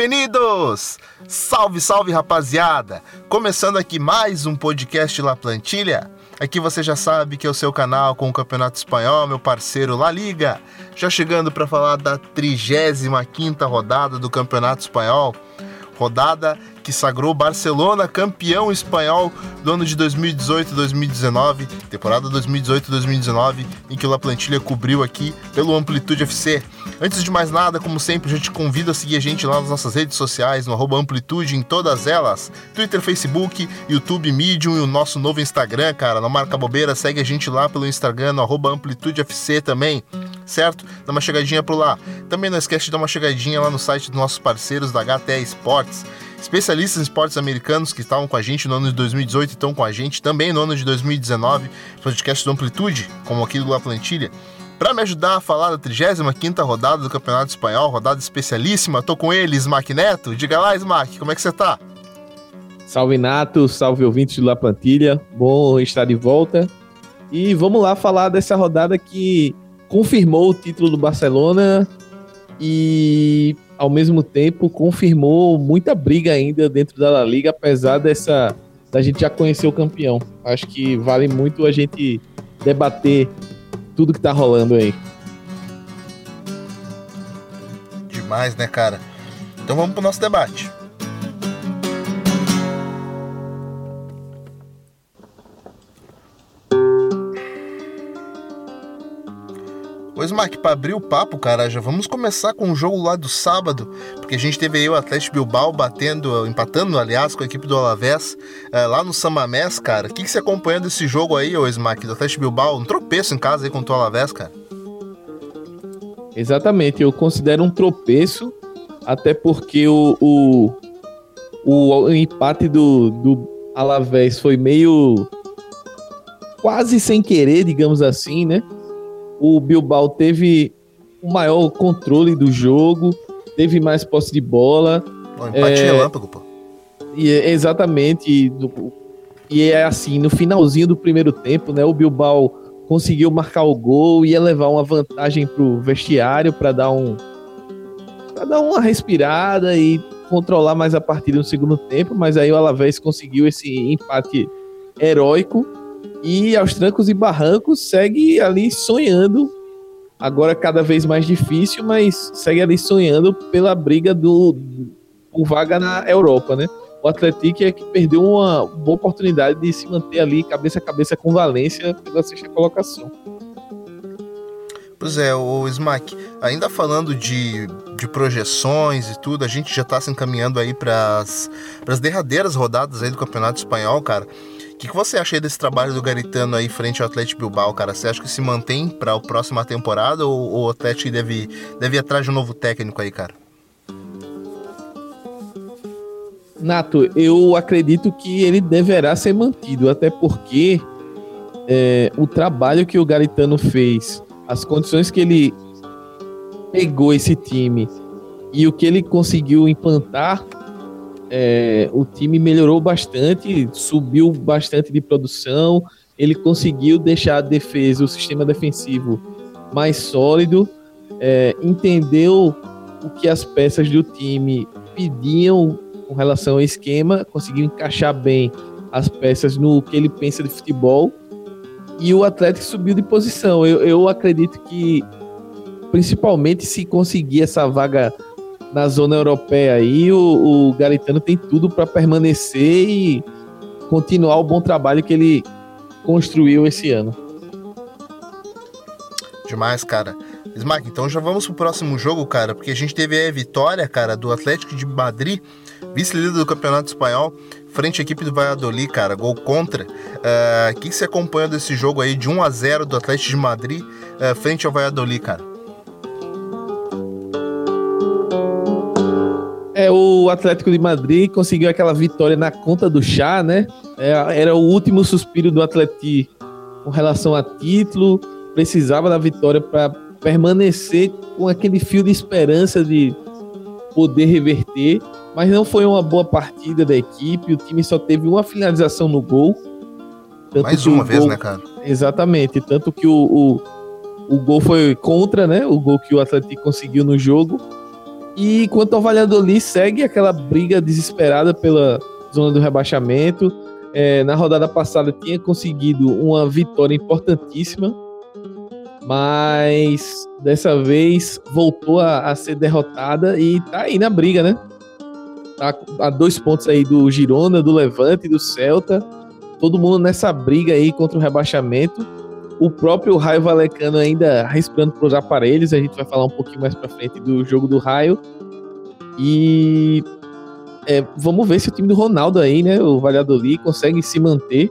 bem-vindos! Salve, salve, rapaziada! Começando aqui mais um podcast La Plantilha. Aqui você já sabe que é o seu canal com o Campeonato Espanhol, meu parceiro La Liga. Já chegando para falar da 35ª rodada do Campeonato Espanhol. Rodada que sagrou Barcelona campeão espanhol do ano de 2018-2019, temporada 2018-2019, em que o La Plantilha cobriu aqui pelo Amplitude FC. Antes de mais nada, como sempre, a gente convida a seguir a gente lá nas nossas redes sociais, no Amplitude em todas elas, Twitter, Facebook, YouTube, Medium e o nosso novo Instagram, cara, não marca bobeira, segue a gente lá pelo Instagram, no Amplitude FC também, certo? Dá uma chegadinha por lá. Também não esquece de dar uma chegadinha lá no site dos nossos parceiros da HTE Sports, Especialistas em esportes americanos que estavam com a gente no ano de 2018 e estão com a gente também no ano de 2019, podcast do Amplitude, como aqui do La Plantilha. Para me ajudar a falar da 35ª rodada do Campeonato Espanhol, rodada especialíssima, tô com ele, Smack Neto. Diga lá, Smack, como é que você tá? Salve Nato, salve ouvintes do La Plantilha, bom estar de volta. E vamos lá falar dessa rodada que confirmou o título do Barcelona e ao mesmo tempo confirmou muita briga ainda dentro da La Liga, apesar dessa da gente já conhecer o campeão. Acho que vale muito a gente debater tudo que tá rolando aí. Demais, né, cara? Então vamos pro nosso debate. Pois, Mark, para abrir o papo, cara, já vamos começar com o jogo lá do sábado, porque a gente teve aí o Atlético Bilbao batendo, empatando, aliás, com a equipe do Alavés, é, lá no Samamés, cara. O que, que você acompanhando esse jogo aí, ô Smack, do Atlético Bilbao? Um tropeço em casa aí contra o Alavés, cara. Exatamente, eu considero um tropeço, até porque o, o, o empate do, do Alavés foi meio quase sem querer, digamos assim, né? O Bilbao teve o maior controle do jogo, teve mais posse de bola. O empate é, relâmpago, pô. E, é exatamente. E, e é assim, no finalzinho do primeiro tempo, né? O Bilbao conseguiu marcar o gol, ia levar uma vantagem pro vestiário para dar um para dar uma respirada e controlar mais a partida no segundo tempo, mas aí o Alavés conseguiu esse empate heróico e aos trancos e barrancos segue ali sonhando. Agora cada vez mais difícil, mas segue ali sonhando pela briga do, por vaga na Europa, né? O Atlético é que perdeu uma boa oportunidade de se manter ali cabeça a cabeça com Valência pela sexta colocação. Pois é, o Smack, ainda falando de, de projeções e tudo, a gente já está se encaminhando aí para as derradeiras rodadas aí do Campeonato Espanhol, cara que, que você acha desse trabalho do Garitano aí frente ao Atlético Bilbao, cara? Você acha que se mantém para a próxima temporada ou, ou o Atlético deve, deve ir atrás de um novo técnico aí, cara? Nato, eu acredito que ele deverá ser mantido, até porque é, o trabalho que o Garitano fez, as condições que ele pegou esse time e o que ele conseguiu implantar é, o time melhorou bastante, subiu bastante de produção, ele conseguiu deixar a defesa, o sistema defensivo mais sólido, é, entendeu o que as peças do time pediam com relação ao esquema, conseguiu encaixar bem as peças no que ele pensa de futebol e o Atlético subiu de posição. Eu, eu acredito que, principalmente se conseguir essa vaga na zona europeia aí, o, o Garitano tem tudo para permanecer e continuar o bom trabalho que ele construiu esse ano. Demais, cara. Smack, então já vamos pro próximo jogo, cara, porque a gente teve a vitória, cara, do Atlético de Madrid, vice-líder do Campeonato Espanhol, frente à equipe do Valladolid, cara, gol contra. Eh, o uh, que, que você acompanha desse jogo aí de 1 a 0 do Atlético de Madrid uh, frente ao Valladolid, cara? É, o Atlético de Madrid conseguiu aquela vitória na conta do chá, né? É, era o último suspiro do Atlético com relação a título, precisava da vitória para permanecer com aquele fio de esperança de poder reverter, mas não foi uma boa partida da equipe, o time só teve uma finalização no gol. Mais uma vez, né, cara? Exatamente, tanto que o, o, o gol foi contra, né? O gol que o Atlético conseguiu no jogo E quanto ao Valladolid, segue aquela briga desesperada pela zona do rebaixamento. É, na rodada passada tinha conseguido uma vitória importantíssima, mas dessa vez voltou a, a, ser derrotada e tá aí na briga, né? Tá a dois pontos aí do Girona, do Levante, do Celta. Todo mundo nessa briga aí contra o rebaixamento. O próprio Raio Valecano ainda respirando para os aparelhos. A gente vai falar um pouquinho mais para frente do jogo do Raio. E é, vamos ver se o time do Ronaldo aí, né, o Valladolid, consegue se manter.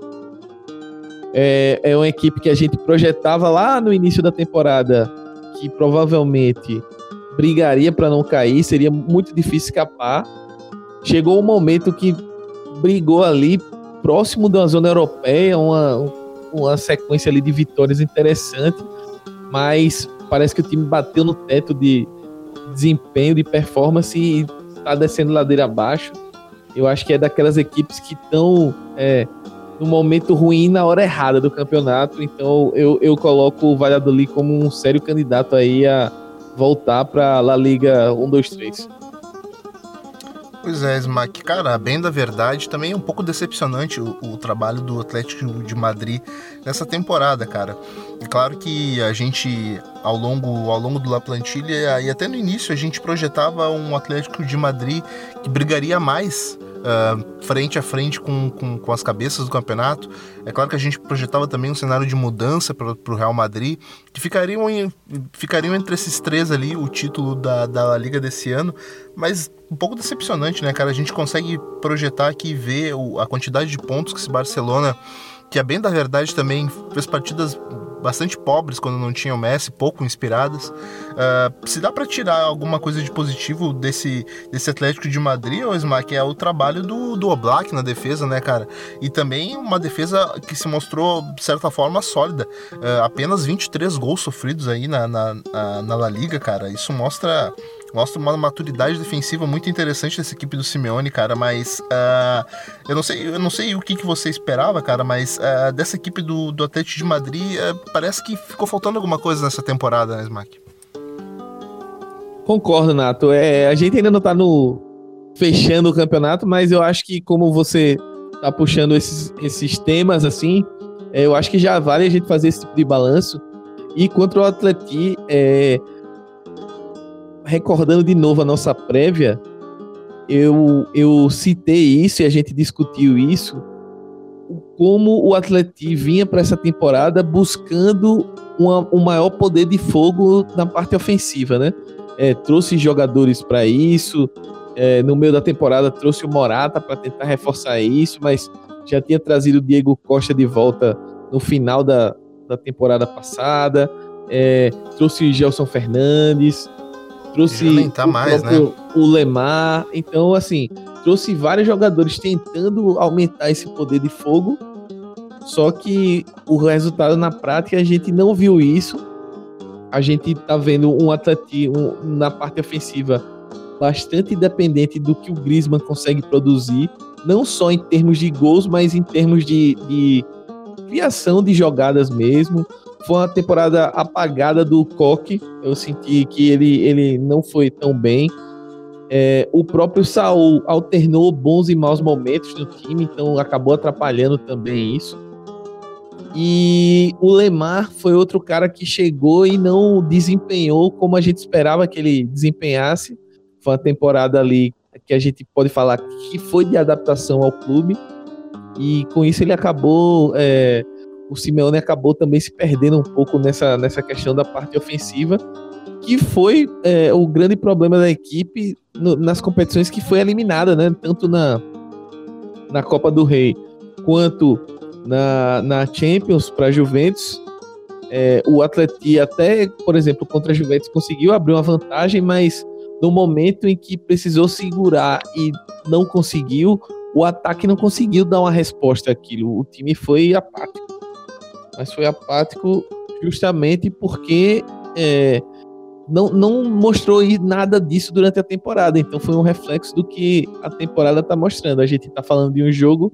É, é uma equipe que a gente projetava lá no início da temporada que provavelmente brigaria para não cair, seria muito difícil escapar. Chegou um momento que brigou ali próximo da zona europeia, uma, uma sequência ali de vitórias interessante, mas parece que o time bateu no teto de desempenho, de performance e tá descendo ladeira abaixo. Eu acho que é daquelas equipes que estão é, no momento ruim na hora errada do campeonato. Então eu, eu coloco o Valladolid como um sério candidato aí a voltar para La Liga 1, 2, 3. Pois é, Smack, cara, bem da verdade, também é um pouco decepcionante o, o, trabalho do Atlético de Madrid nessa temporada, cara. É claro que a gente, ao longo, ao longo do La Plantilha, e até no início, a gente projetava um Atlético de Madrid que brigaria mais uh, frente a frente com, com, com, as cabeças do campeonato. É claro que a gente projetava também um cenário de mudança para o Real Madrid, que ficariam, em, ficariam entre esses três ali o título da, da Liga desse ano, mas um pouco decepcionante, né, cara? A gente consegue projetar aqui e ver o, a quantidade de pontos que esse Barcelona que a bem da verdade também fez partidas bastante pobres quando não tinha o Messi, pouco inspiradas. Uh, se dá para tirar alguma coisa de positivo desse, desse Atlético de Madrid, ou Smack, é o trabalho do, do Oblak na defesa, né, cara? E também uma defesa que se mostrou, de certa forma, sólida. Uh, apenas 23 gols sofridos aí na, na, na, na La Liga, cara. Isso mostra mostra uma maturidade defensiva muito interessante dessa equipe do Simeone, cara. Mas uh, eu não sei, eu não sei o que, que você esperava, cara. Mas uh, dessa equipe do, do Atlético de Madrid, uh, parece que ficou faltando alguma coisa nessa temporada, né, Smack? Concordo, Nato. É, a gente ainda não tá no fechando o campeonato, mas eu acho que como você tá puxando esses, esses temas assim, é, eu acho que já vale a gente fazer esse tipo de balanço. E contra o Atleti, é, recordando de novo a nossa prévia, eu, eu citei isso e a gente discutiu isso, como o Atleti vinha para essa temporada buscando uma, um maior poder de fogo na parte ofensiva, né? É, trouxe jogadores para isso, é, no meio da temporada trouxe o Morata para tentar reforçar isso, mas já tinha trazido o Diego Costa de volta no final da, da temporada passada, é, trouxe o Gelson Fernandes, trouxe o, mais, próprio, né? o Lemar. Então, assim, trouxe vários jogadores tentando aumentar esse poder de fogo. Só que o resultado na prática a gente não viu isso. A gente tá vendo um atleti um, na parte ofensiva bastante dependente do que o Griezmann consegue produzir, não só em termos de gols, mas em termos de, de criação de jogadas mesmo. Foi uma temporada apagada do Coque. Eu senti que ele, ele não foi tão bem. É, o próprio Saul alternou bons e maus momentos no time, então acabou atrapalhando também isso. E o Lemar foi outro cara que chegou e não desempenhou como a gente esperava que ele desempenhasse. Foi uma temporada ali que a gente pode falar que foi de adaptação ao clube. E com isso ele acabou é, o Simeone acabou também se perdendo um pouco nessa, nessa questão da parte ofensiva, que foi é, o grande problema da equipe no, nas competições que foi eliminada, né? Tanto na, na Copa do Rei quanto na, na Champions para Juventus. É, o Atleti até, por exemplo, contra a Juventus conseguiu abrir uma vantagem, mas no momento em que precisou segurar e não conseguiu, o ataque não conseguiu dar uma resposta àquilo. O time foi apático mas foi apático justamente porque é, não, não mostrou nada disso durante a temporada. Então foi um reflexo do que a temporada está mostrando. A gente está falando de um jogo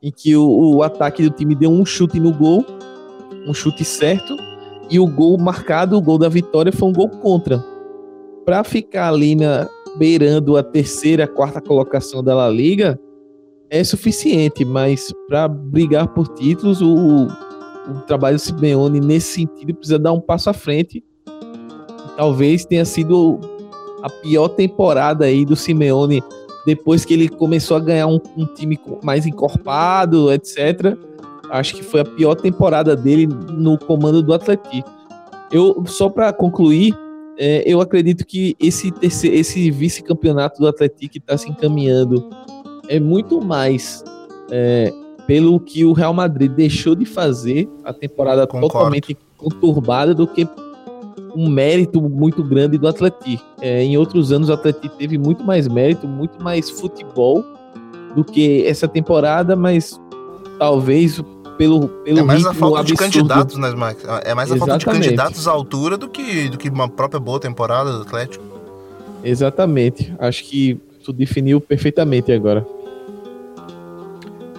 em que o, o, ataque do time deu um chute no gol, um chute certo, e o gol marcado, o gol da vitória, foi um gol contra. Para ficar ali na, beirando a terceira, quarta colocação da La Liga, é suficiente, mas para brigar por títulos, o, o trabalho do Simeone nesse sentido precisa dar um passo à frente. Talvez tenha sido a pior temporada aí do Simeone depois que ele começou a ganhar um, um time mais encorpado, etc. Acho que foi a pior temporada dele no comando do Atlético. Eu só para concluir, é, eu acredito que esse, esse vice-campeonato do Atlético está se encaminhando é muito mais é, pelo que o Real Madrid deixou de fazer a temporada Concordo. totalmente conturbada do que um mérito muito grande do Atlético. É, em outros anos o Atlético teve muito mais mérito, muito mais futebol do que essa temporada, mas talvez pelo, pelo é mais a falta absurdo. de candidatos, né, Max? É mais a Exatamente. falta de candidatos à altura do que, do que uma própria boa temporada do Atlético. Exatamente. Acho que tu definiu perfeitamente agora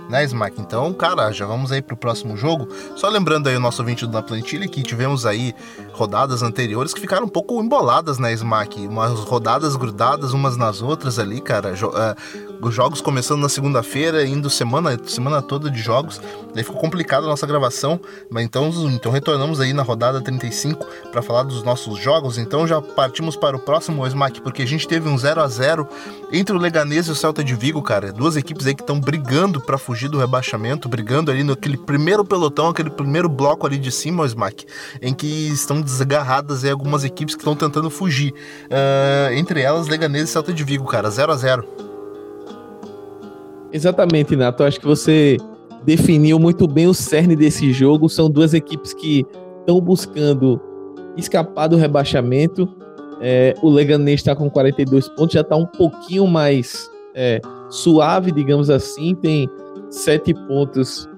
né, Smack? Então, cara, já vamos aí pro próximo jogo. Só lembrando aí o nosso vídeo da plantilha que tivemos aí rodadas anteriores que ficaram um pouco emboladas, né, Smack? Umas rodadas grudadas umas nas outras ali, cara. Jo uh, jogos começando na segunda-feira, indo semana, semana toda de jogos. Daí ficou complicado a nossa gravação, mas então, então retornamos aí na rodada 35 para falar dos nossos jogos. Então já partimos para o próximo Smack, porque a gente teve um 0 a 0 entre o Leganês e o Celta de Vigo, cara. Duas equipes aí que estão brigando para fugir do rebaixamento, brigando ali naquele primeiro pelotão, aquele primeiro bloco ali de cima, o Smack, em que estão desgarradas aí algumas equipes que estão tentando fugir. Uh, entre elas, Leganês e Celta de Vigo, cara, 0 a 0 Exatamente, Nato. Acho que você definiu muito bem o cerne desse jogo. São duas equipes que estão buscando escapar do rebaixamento. É, o Leganês está com 42 pontos, já está um pouquinho mais é, suave, digamos assim. Tem sete pontos,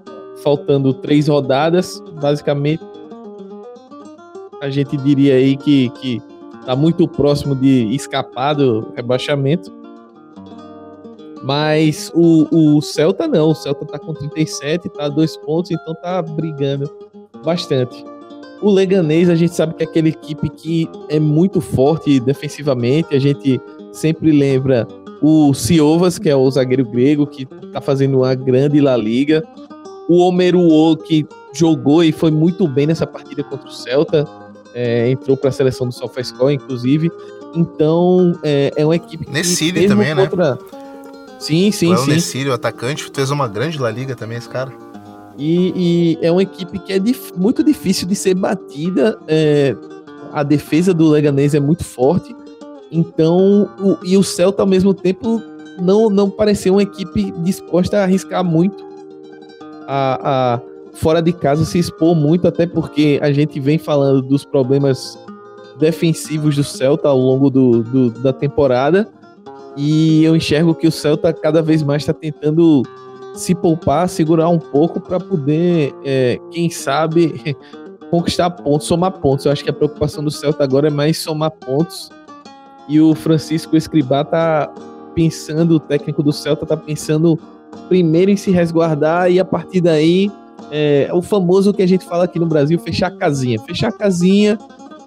faltando três rodadas. Basicamente, a gente diria aí que, que tá muito próximo de escapar do rebaixamento. Mas o, o Celta não, o Celta tá com 37, tá a dois pontos, então tá brigando bastante. O Leganês, a gente sabe que é aquela equipe que é muito forte defensivamente, a gente sempre lembra o Ciovas, que é o zagueiro grego, que tá fazendo uma grande La Liga. O Omeruo, que jogou e foi muito bem nessa partida contra o Celta, é, entrou para a seleção do SofaScore, inclusive. Então, é, é uma equipe que. Nessiri também, né? contra... né? Sim, sim, o sim. O Nessiri, o atacante, fez uma grande La Liga também, esse cara. E, e é uma equipe que é dif muito difícil de ser batida. É, a defesa do Leganês é muito forte. Então, o, e o Celta, ao mesmo tempo, não, não pareceu uma equipe disposta a arriscar muito a, a fora de casa se expor muito, até porque a gente vem falando dos problemas defensivos do Celta ao longo do, do da temporada. E eu enxergo que o Celta cada vez mais está tentando se poupar, segurar um pouco para poder, é, quem sabe, conquistar pontos, somar pontos. Eu acho que a preocupação do Celta agora é mais somar pontos. E o Francisco Escribá tá pensando, o técnico do Celta tá pensando primeiro em se resguardar e a partir daí é, o famoso que a gente fala aqui no Brasil, fechar a casinha. Fechar a casinha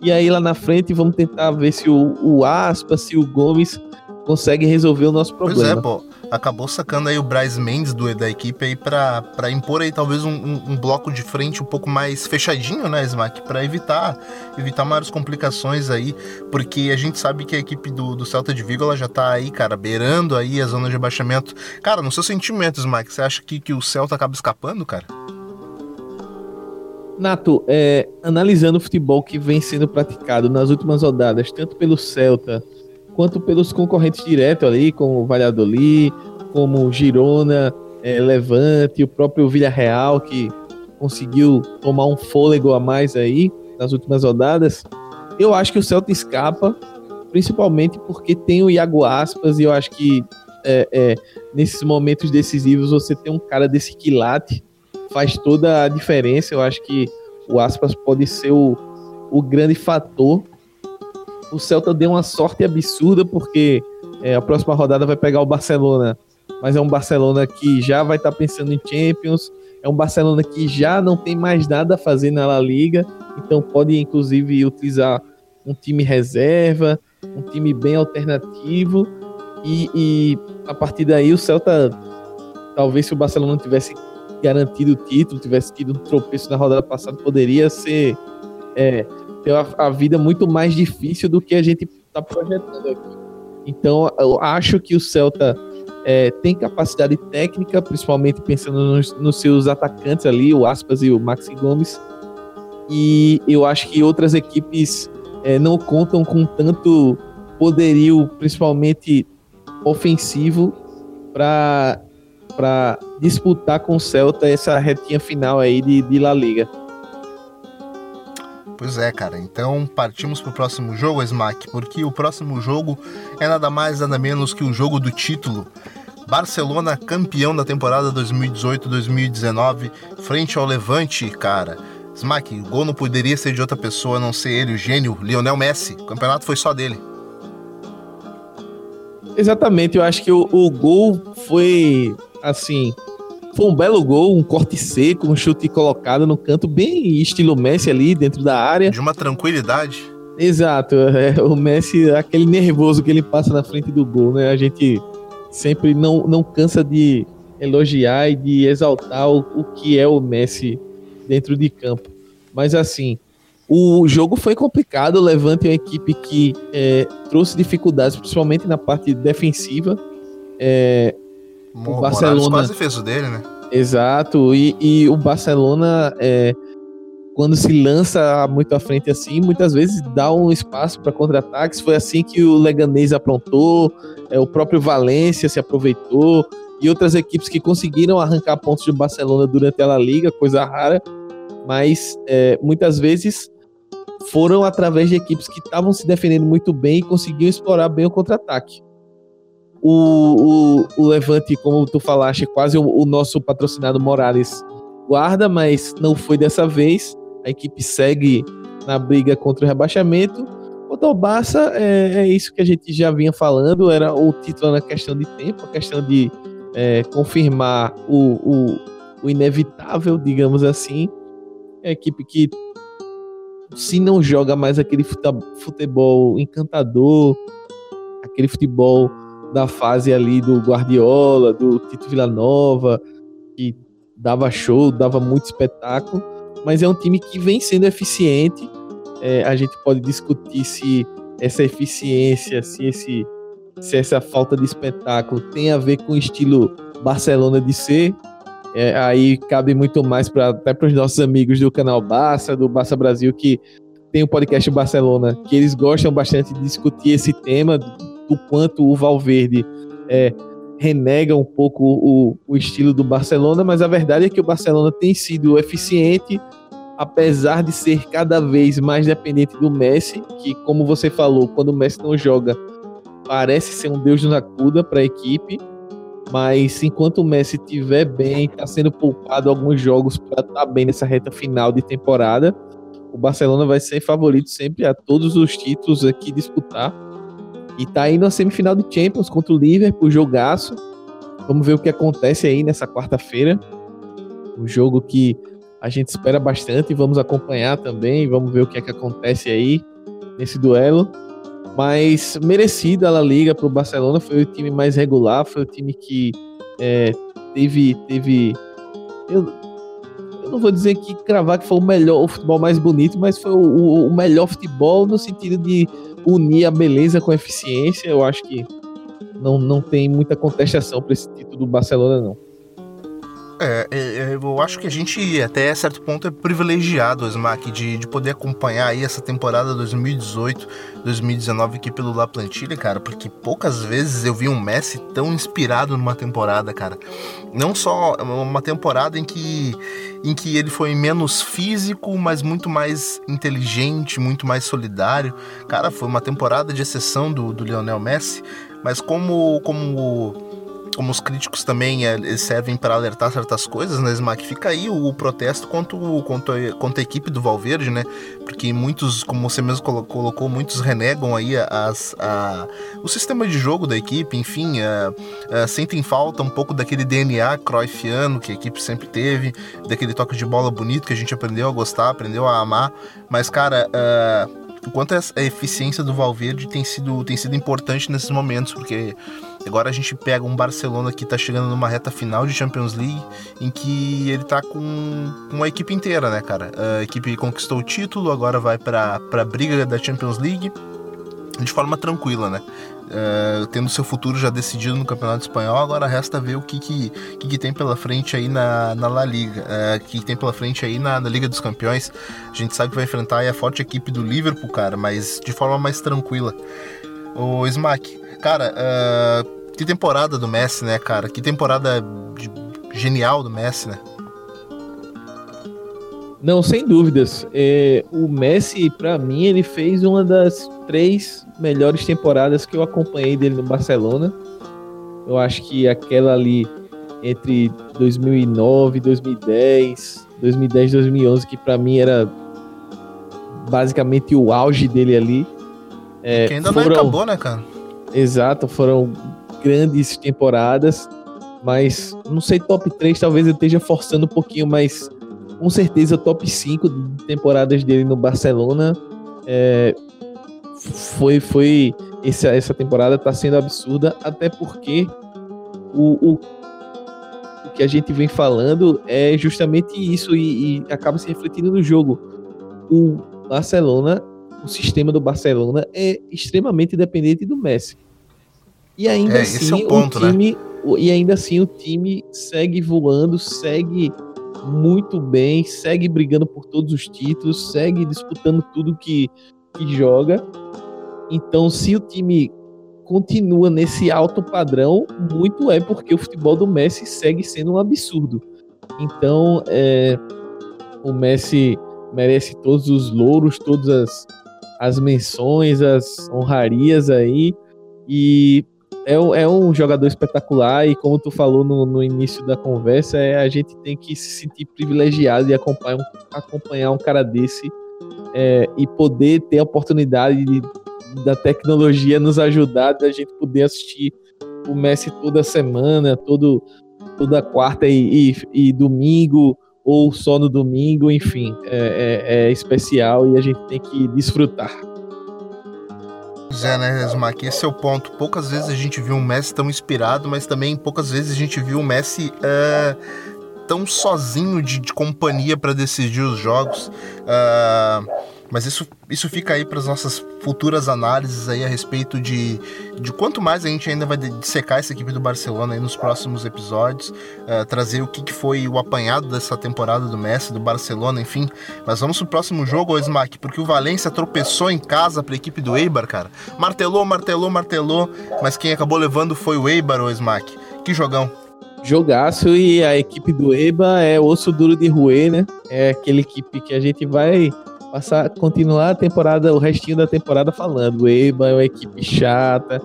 e aí lá na frente vamos tentar ver se o, o Aspa, se o Gomes consegue resolver o nosso problema. Pois é, pô. Acabou sacando aí o Braz Mendes do, da equipe aí pra, pra impor aí talvez um, um, um bloco de frente um pouco mais fechadinho, né, Smack? Pra evitar, evitar maiores complicações aí, porque a gente sabe que a equipe do, do Celta de Vigo ela já tá aí, cara, beirando aí a zona de abaixamento. Cara, no seu sentimento, Smack, você acha que, que o Celta acaba escapando, cara? Nato, é, analisando o futebol que vem sendo praticado nas últimas rodadas, tanto pelo Celta quanto pelos concorrentes diretos ali, como o Valladolid, como o Girona, é, Levante, o próprio Villarreal, que conseguiu tomar um fôlego a mais aí nas últimas rodadas. Eu acho que o Celta escapa, principalmente porque tem o Iago Aspas, e eu acho que é, é, nesses momentos decisivos você tem um cara desse quilate faz toda a diferença. Eu acho que o Aspas pode ser o, o grande fator. O Celta deu uma sorte absurda porque é, a próxima rodada vai pegar o Barcelona, mas é um Barcelona que já vai estar tá pensando em Champions, é um Barcelona que já não tem mais nada a fazer na La Liga, então pode inclusive utilizar um time reserva. um time bem alternativo e, e a partir daí o Celta, talvez se o Barcelona tivesse garantido o título, tivesse tido um tropeço na rodada passada, poderia ser é, ter a, a, vida muito mais difícil do que a gente está projetando aqui. Então, eu acho que o Celta é, tem capacidade técnica, principalmente pensando nos, nos, seus atacantes ali, o Aspas e o Maxi Gomes. E eu acho que outras equipes é, não contam com tanto poderio, principalmente ofensivo, para para disputar com o Celta essa retinha final aí de, de La Liga. Pois é, cara. Então partimos pro próximo jogo, Smack, porque o próximo jogo é nada mais nada menos que o jogo do título. Barcelona campeão da temporada 2018-2019 frente ao Levante, cara. Smack, o gol não poderia ser de outra pessoa a não ser ele, o gênio Lionel Messi. O campeonato foi só dele. Exatamente, eu acho que o, o gol foi assim, foi um belo gol, um corte seco, um chute colocado no canto, bem estilo Messi ali dentro da área. De uma tranquilidade. Exato, é, o Messi, aquele nervoso que ele passa na frente do gol, né? A gente sempre não, não cansa de elogiar e de exaltar o, o que é o Messi dentro de campo. Mas assim, o jogo foi complicado, o Levante é uma equipe que é, trouxe dificuldades, principalmente na parte defensiva. É, o Barcelona quase fez o dele, né? Exato, e, e o Barcelona, é, quando se lança muito à frente assim, muitas vezes dá um espaço para contra-ataques. Foi assim que o Leganês aprontou, é, o próprio Valência se aproveitou, e outras equipes que conseguiram arrancar pontos de Barcelona durante a Liga, coisa rara, mas é, muitas vezes foram através de equipes que estavam se defendendo muito bem e conseguiam explorar bem o contra-ataque. O, o, o, Levante, como tu falaste, quase o, o, nosso patrocinado Morales guarda, mas não foi dessa vez. A equipe segue na briga contra o rebaixamento. O ao Barça, é, é, isso que a gente já vinha falando, era o título na questão de tempo, a questão de é, confirmar o, o, o inevitável, digamos assim. É a equipe que se não joga mais aquele futebol encantador, aquele futebol da fase ali do Guardiola, do Tito Villanova, que dava show, dava muito espetáculo, mas é um time que vem sendo eficiente. É, a gente pode discutir se essa eficiência, se, esse, se essa falta de espetáculo tem a ver com o estilo Barcelona de ser. É, aí cabe muito mais pra, até para os nossos amigos do canal Barça, do Barça Brasil, que tem o podcast Barcelona, que eles gostam bastante de discutir esse tema do quanto o Valverde é, renega um pouco o, o estilo do Barcelona, mas a verdade é que o Barcelona tem sido eficiente, apesar de ser cada vez mais dependente do Messi, que, como você falou, quando o Messi não joga, parece ser um deus na cuda para a equipe. Mas enquanto o Messi estiver bem, está sendo poupado alguns jogos para estar tá bem nessa reta final de temporada, o Barcelona vai ser favorito sempre a todos os títulos aqui disputar. E tá aí na semifinal de Champions contra o Liverpool, jogaço. Vamos ver o que acontece aí nessa quarta-feira. O jogo que a gente espera bastante, vamos acompanhar também, vamos ver o que é que acontece aí nesse duelo. Mas merecida a La Liga para o Barcelona, foi o time mais regular, foi o time que é, teve. teve eu, eu, não vou dizer que cravar que foi o melhor, o futebol mais bonito, mas foi o, o, o melhor futebol no sentido de unir a beleza com a eficiência, eu acho que não, não tem muita contestação para esse título do Barcelona, não. É, é, é, eu acho que a gente, até certo ponto, é privilegiado, Smack, de, de poder acompanhar aí essa temporada 2018-2019 aqui pelo La Plantilha, cara, porque poucas vezes eu vi um Messi tão inspirado numa temporada, cara. Não só uma temporada em que, em que ele foi menos físico, mas muito mais inteligente, muito mais solidário. Cara, foi uma temporada de exceção do, do Lionel Messi, mas como, como como os críticos também é, servem para alertar certas coisas, né, Smack? Fica aí o, o protesto contra, o, contra, contra, a equipe do Valverde, né? Porque muitos, como você mesmo colocou, muitos renegam aí as, a, o sistema de jogo da equipe, enfim, a, a, sentem falta um pouco daquele DNA cruyffiano que a equipe sempre teve, daquele toque de bola bonito que a gente aprendeu a gostar, aprendeu a amar. Mas, cara, o quanto a eficiência do Valverde tem sido, tem sido importante nesses momentos, porque agora a gente pega um Barcelona que está chegando numa reta final de Champions League, em que ele está com uma equipe inteira, né, cara? A equipe conquistou o título, agora vai para a briga da Champions League de forma tranquila, né? Uh, tendo seu futuro já decidido no Campeonato Espanhol, agora resta ver o que, que, que, que tem pela frente aí na, na La Liga, uh, que tem pela frente aí na, na, Liga dos Campeões. A gente sabe que vai enfrentar a forte equipe do Liverpool, cara, mas de forma mais tranquila. O Smack, cara, uh, que temporada do Messi, né, cara? Que temporada genial do Messi, né? Não, sem dúvidas. É, o Messi, para mim, ele fez uma das três melhores temporadas que eu acompanhei dele no Barcelona. Eu acho que aquela ali entre 2009, 2010, 2010, 2011, que para mim era basicamente o auge dele ali. É, que ainda foram, não acabou, né, cara? Exato, foram grandes temporadas, mas não sei, top 3 talvez eu esteja forçando um pouquinho, mas com certeza top 5 de temporadas dele no Barcelona. É, foi, foi essa, essa temporada está sendo absurda, até porque o, o, o, que a gente vem falando é justamente isso e, e acaba se refletindo no jogo. O Barcelona, o sistema do Barcelona é extremamente dependente do Messi. E ainda é, assim, é o, ponto, o né? time, né? e ainda assim o time segue voando, segue muito bem, segue brigando por todos os títulos, segue disputando tudo que, que joga. Então, se o time continua nesse alto padrão, muito é porque o futebol do Messi segue sendo um absurdo. Então, é, o Messi merece todos os louros, todas as, as menções, as honrarias aí. E é, é um jogador espetacular e como tu falou no, no início da conversa, é, a gente tem que se sentir privilegiado e acompanhar um, acompanhar um cara desse é, e poder ter a oportunidade de, da tecnologia nos ajudar, da gente poder assistir o Messi toda semana, todo, toda quarta e, e, e domingo, ou só no domingo, enfim, é, é, é especial e a gente tem que desfrutar. Pois é, né, Smack? Esse é o ponto. Poucas vezes a gente viu um Messi tão inspirado, mas também poucas vezes a gente viu o Messi uh, tão sozinho de, de companhia para decidir os jogos. Uh, mas isso, isso fica aí para as nossas futuras análises aí a respeito de, de quanto mais a gente ainda vai dissecar essa equipe do Barcelona aí nos próximos episódios, uh, trazer o que, que foi o apanhado dessa temporada do Messi, do Barcelona, enfim. Mas vamos pro próximo jogo, Smack, porque o Valência tropeçou em casa para a equipe do Eibar, cara. Martelou, martelou, martelou, mas quem acabou levando foi o Eibar, o Smack. Que jogão. Jogaço e a equipe do Eibar é osso duro de roer, né? É aquela equipe que a gente vai passar, continuar a temporada, o restinho da temporada falando. O EBA é uma equipe chata,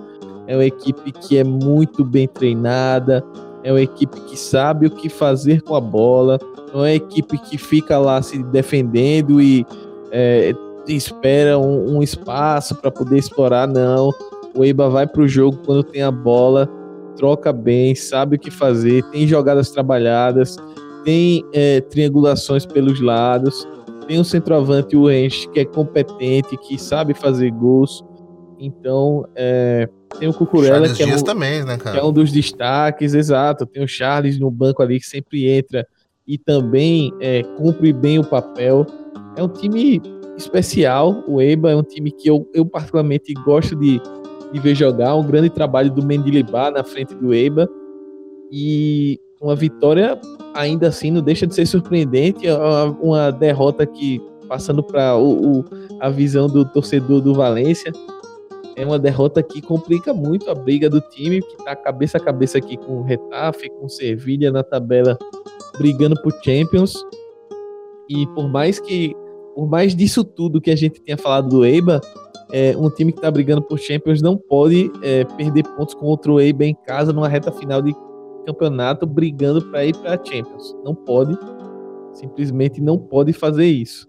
é uma equipe que é muito bem treinada, é uma equipe que sabe o que fazer com a bola, não é uma equipe que fica lá se defendendo e é, espera um, um espaço para poder explorar, não. O EBA vai para o jogo quando tem a bola, troca bem, sabe o que fazer, tem jogadas trabalhadas, tem é, triangulações pelos lados tem um centroavante, o Enche, que é competente, que sabe fazer gols. Então, é, tem o Cucurella, que, é um, também, né, que é um dos destaques, exato. Tem o Charles no banco ali, que sempre entra e também é, cumpre bem o papel. É um time especial, o EBA é um time que eu, eu particularmente gosto de, de ver jogar. Um grande trabalho do Mendilibar na frente do EBA. E uma vitória ainda assim não deixa de ser surpreendente, é uma derrota que passando para a visão do torcedor do Valência, é uma derrota que complica muito a briga do time, que está cabeça a cabeça aqui com o Retafe, com o Sevilha na tabela, brigando por Champions. E por mais que, por mais disso tudo que a gente tinha falado do Eibar, é, um time que está brigando por Champions não pode é, perder pontos contra o Eibar em casa numa reta final de campeonato brigando para ir para a Champions. Não pode, simplesmente não pode fazer isso.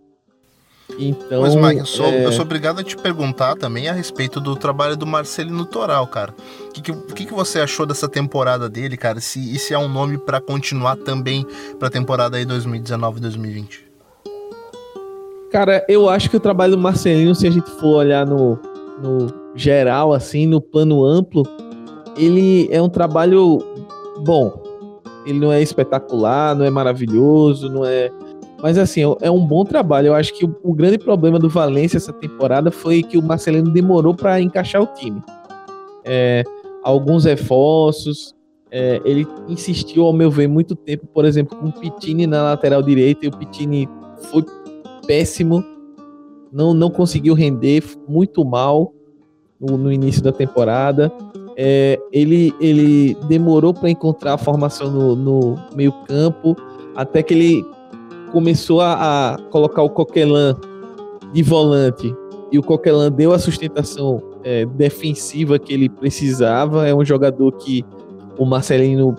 Então, Mas, Mike, eu sou, é... eu sou obrigado a te perguntar também a respeito do trabalho do Marcelino Toral, cara. O que, que, que, você achou dessa temporada dele, cara? Se, e se é um nome para continuar também para a temporada aí 2019-2020? Cara, eu acho que o trabalho do Marcelino, se a gente for olhar no, no geral, assim, no plano amplo, ele é um trabalho bom. Ele não é espetacular, não é maravilhoso, não é. Mas assim, é um bom trabalho. Eu acho que o, o grande problema do Valência essa temporada foi que o Marcelino demorou para encaixar o time. É, alguns reforços, é, ele insistiu, ao meu ver, muito tempo, por exemplo, com o Pitini na lateral direita, e o Pitini foi péssimo, não, não conseguiu render, muito mal no, no início da temporada. É, ele, ele demorou para encontrar a formação no, no meio-campo, até que ele começou a, a, colocar o Coquelin de volante e o Coquelin deu a sustentação é, defensiva que ele precisava. É um jogador que o Marcelino,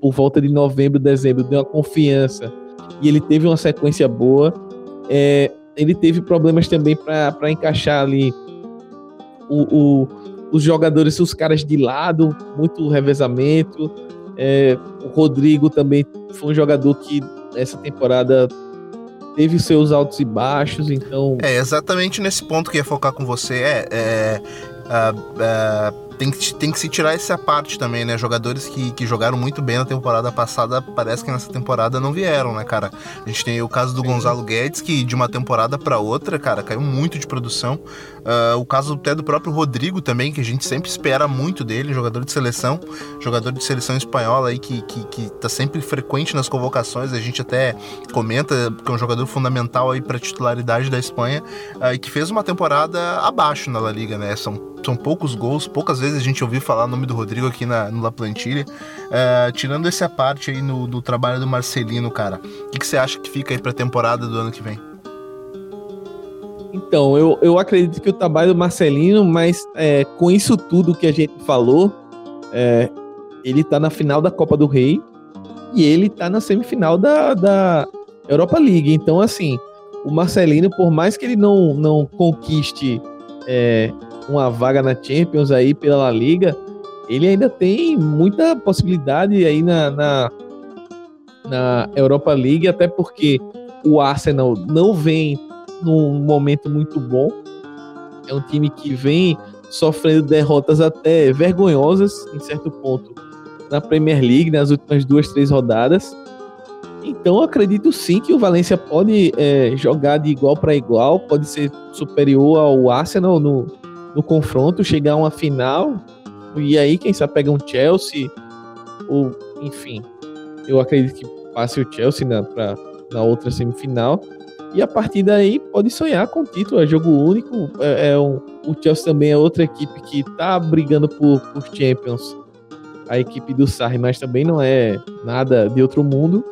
por volta de novembro, dezembro, deu uma confiança e ele teve uma sequência boa. É, ele teve problemas também para encaixar ali o, o, os jogadores, os caras de lado, muito revezamento. É, o Rodrigo também foi um jogador que essa temporada teve seus altos e baixos, então. É exatamente nesse ponto que ia focar com você. É, é, uh, uh tem que, tem que se tirar essa parte também, né? Jogadores que, que jogaram muito bem na temporada passada, parece que nessa temporada não vieram, né, cara? A gente tem o caso do. Gonzalo Guedes, que de uma temporada para outra, cara, caiu muito de produção. Uh, o caso até do próprio Rodrigo também, que a gente sempre espera muito dele, jogador de seleção, jogador de seleção espanhola aí que, que, que tá sempre frequente nas convocações, a gente até comenta que é um jogador fundamental aí para titularidade da Espanha uh, e que fez uma temporada abaixo na La Liga, né? São são poucos gols, poucas vezes a gente ouviu falar o nome do Rodrigo aqui na, no La Plantilha. Uh, tirando essa parte aí no, no trabalho do Marcelino, cara, o que, que, você acha que fica aí pra temporada do ano que vem? Então, eu, eu acredito que o trabalho do Marcelino, mas é, com isso tudo que a gente falou, é, ele tá na final da Copa do Rei e ele tá na semifinal da, da Europa League. Então, assim, o Marcelino, por mais que ele não, não conquiste é, uma vaga na Champions aí pela La Liga, ele ainda tem muita possibilidade aí na, na, na Europa League, até porque o Arsenal não vem num momento muito bom. É um time que vem sofrendo derrotas até vergonhosas, em certo ponto, na Premier League, nas últimas duas, três rodadas. Então, acredito sim que o Valencia pode é, jogar de igual para igual, pode ser superior ao Arsenal no, no confronto, chegar a uma final, e aí, quem sabe, pega um Chelsea, ou, enfim, eu acredito que passe o Chelsea na, pra, na outra semifinal. E a partir daí pode sonhar com o título, é jogo único. É, é um, o Chelsea também é outra equipe que tá brigando por, por Champions. A equipe do Sarri, mas também não é nada de outro mundo.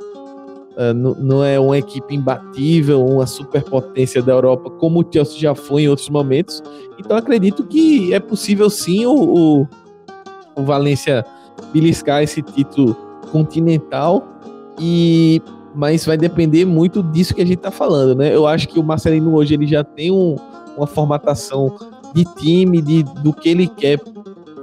Uh, não é uma equipe imbatível, uma superpotência da Europa, como o Chelsea já foi em outros momentos. Então acredito que é possível sim o, o, o Valência beliscar esse título continental e mas vai depender muito disso que a gente está falando, né? Eu acho que o Marcelino hoje ele já tem um, uma formatação de time, de, do que ele quer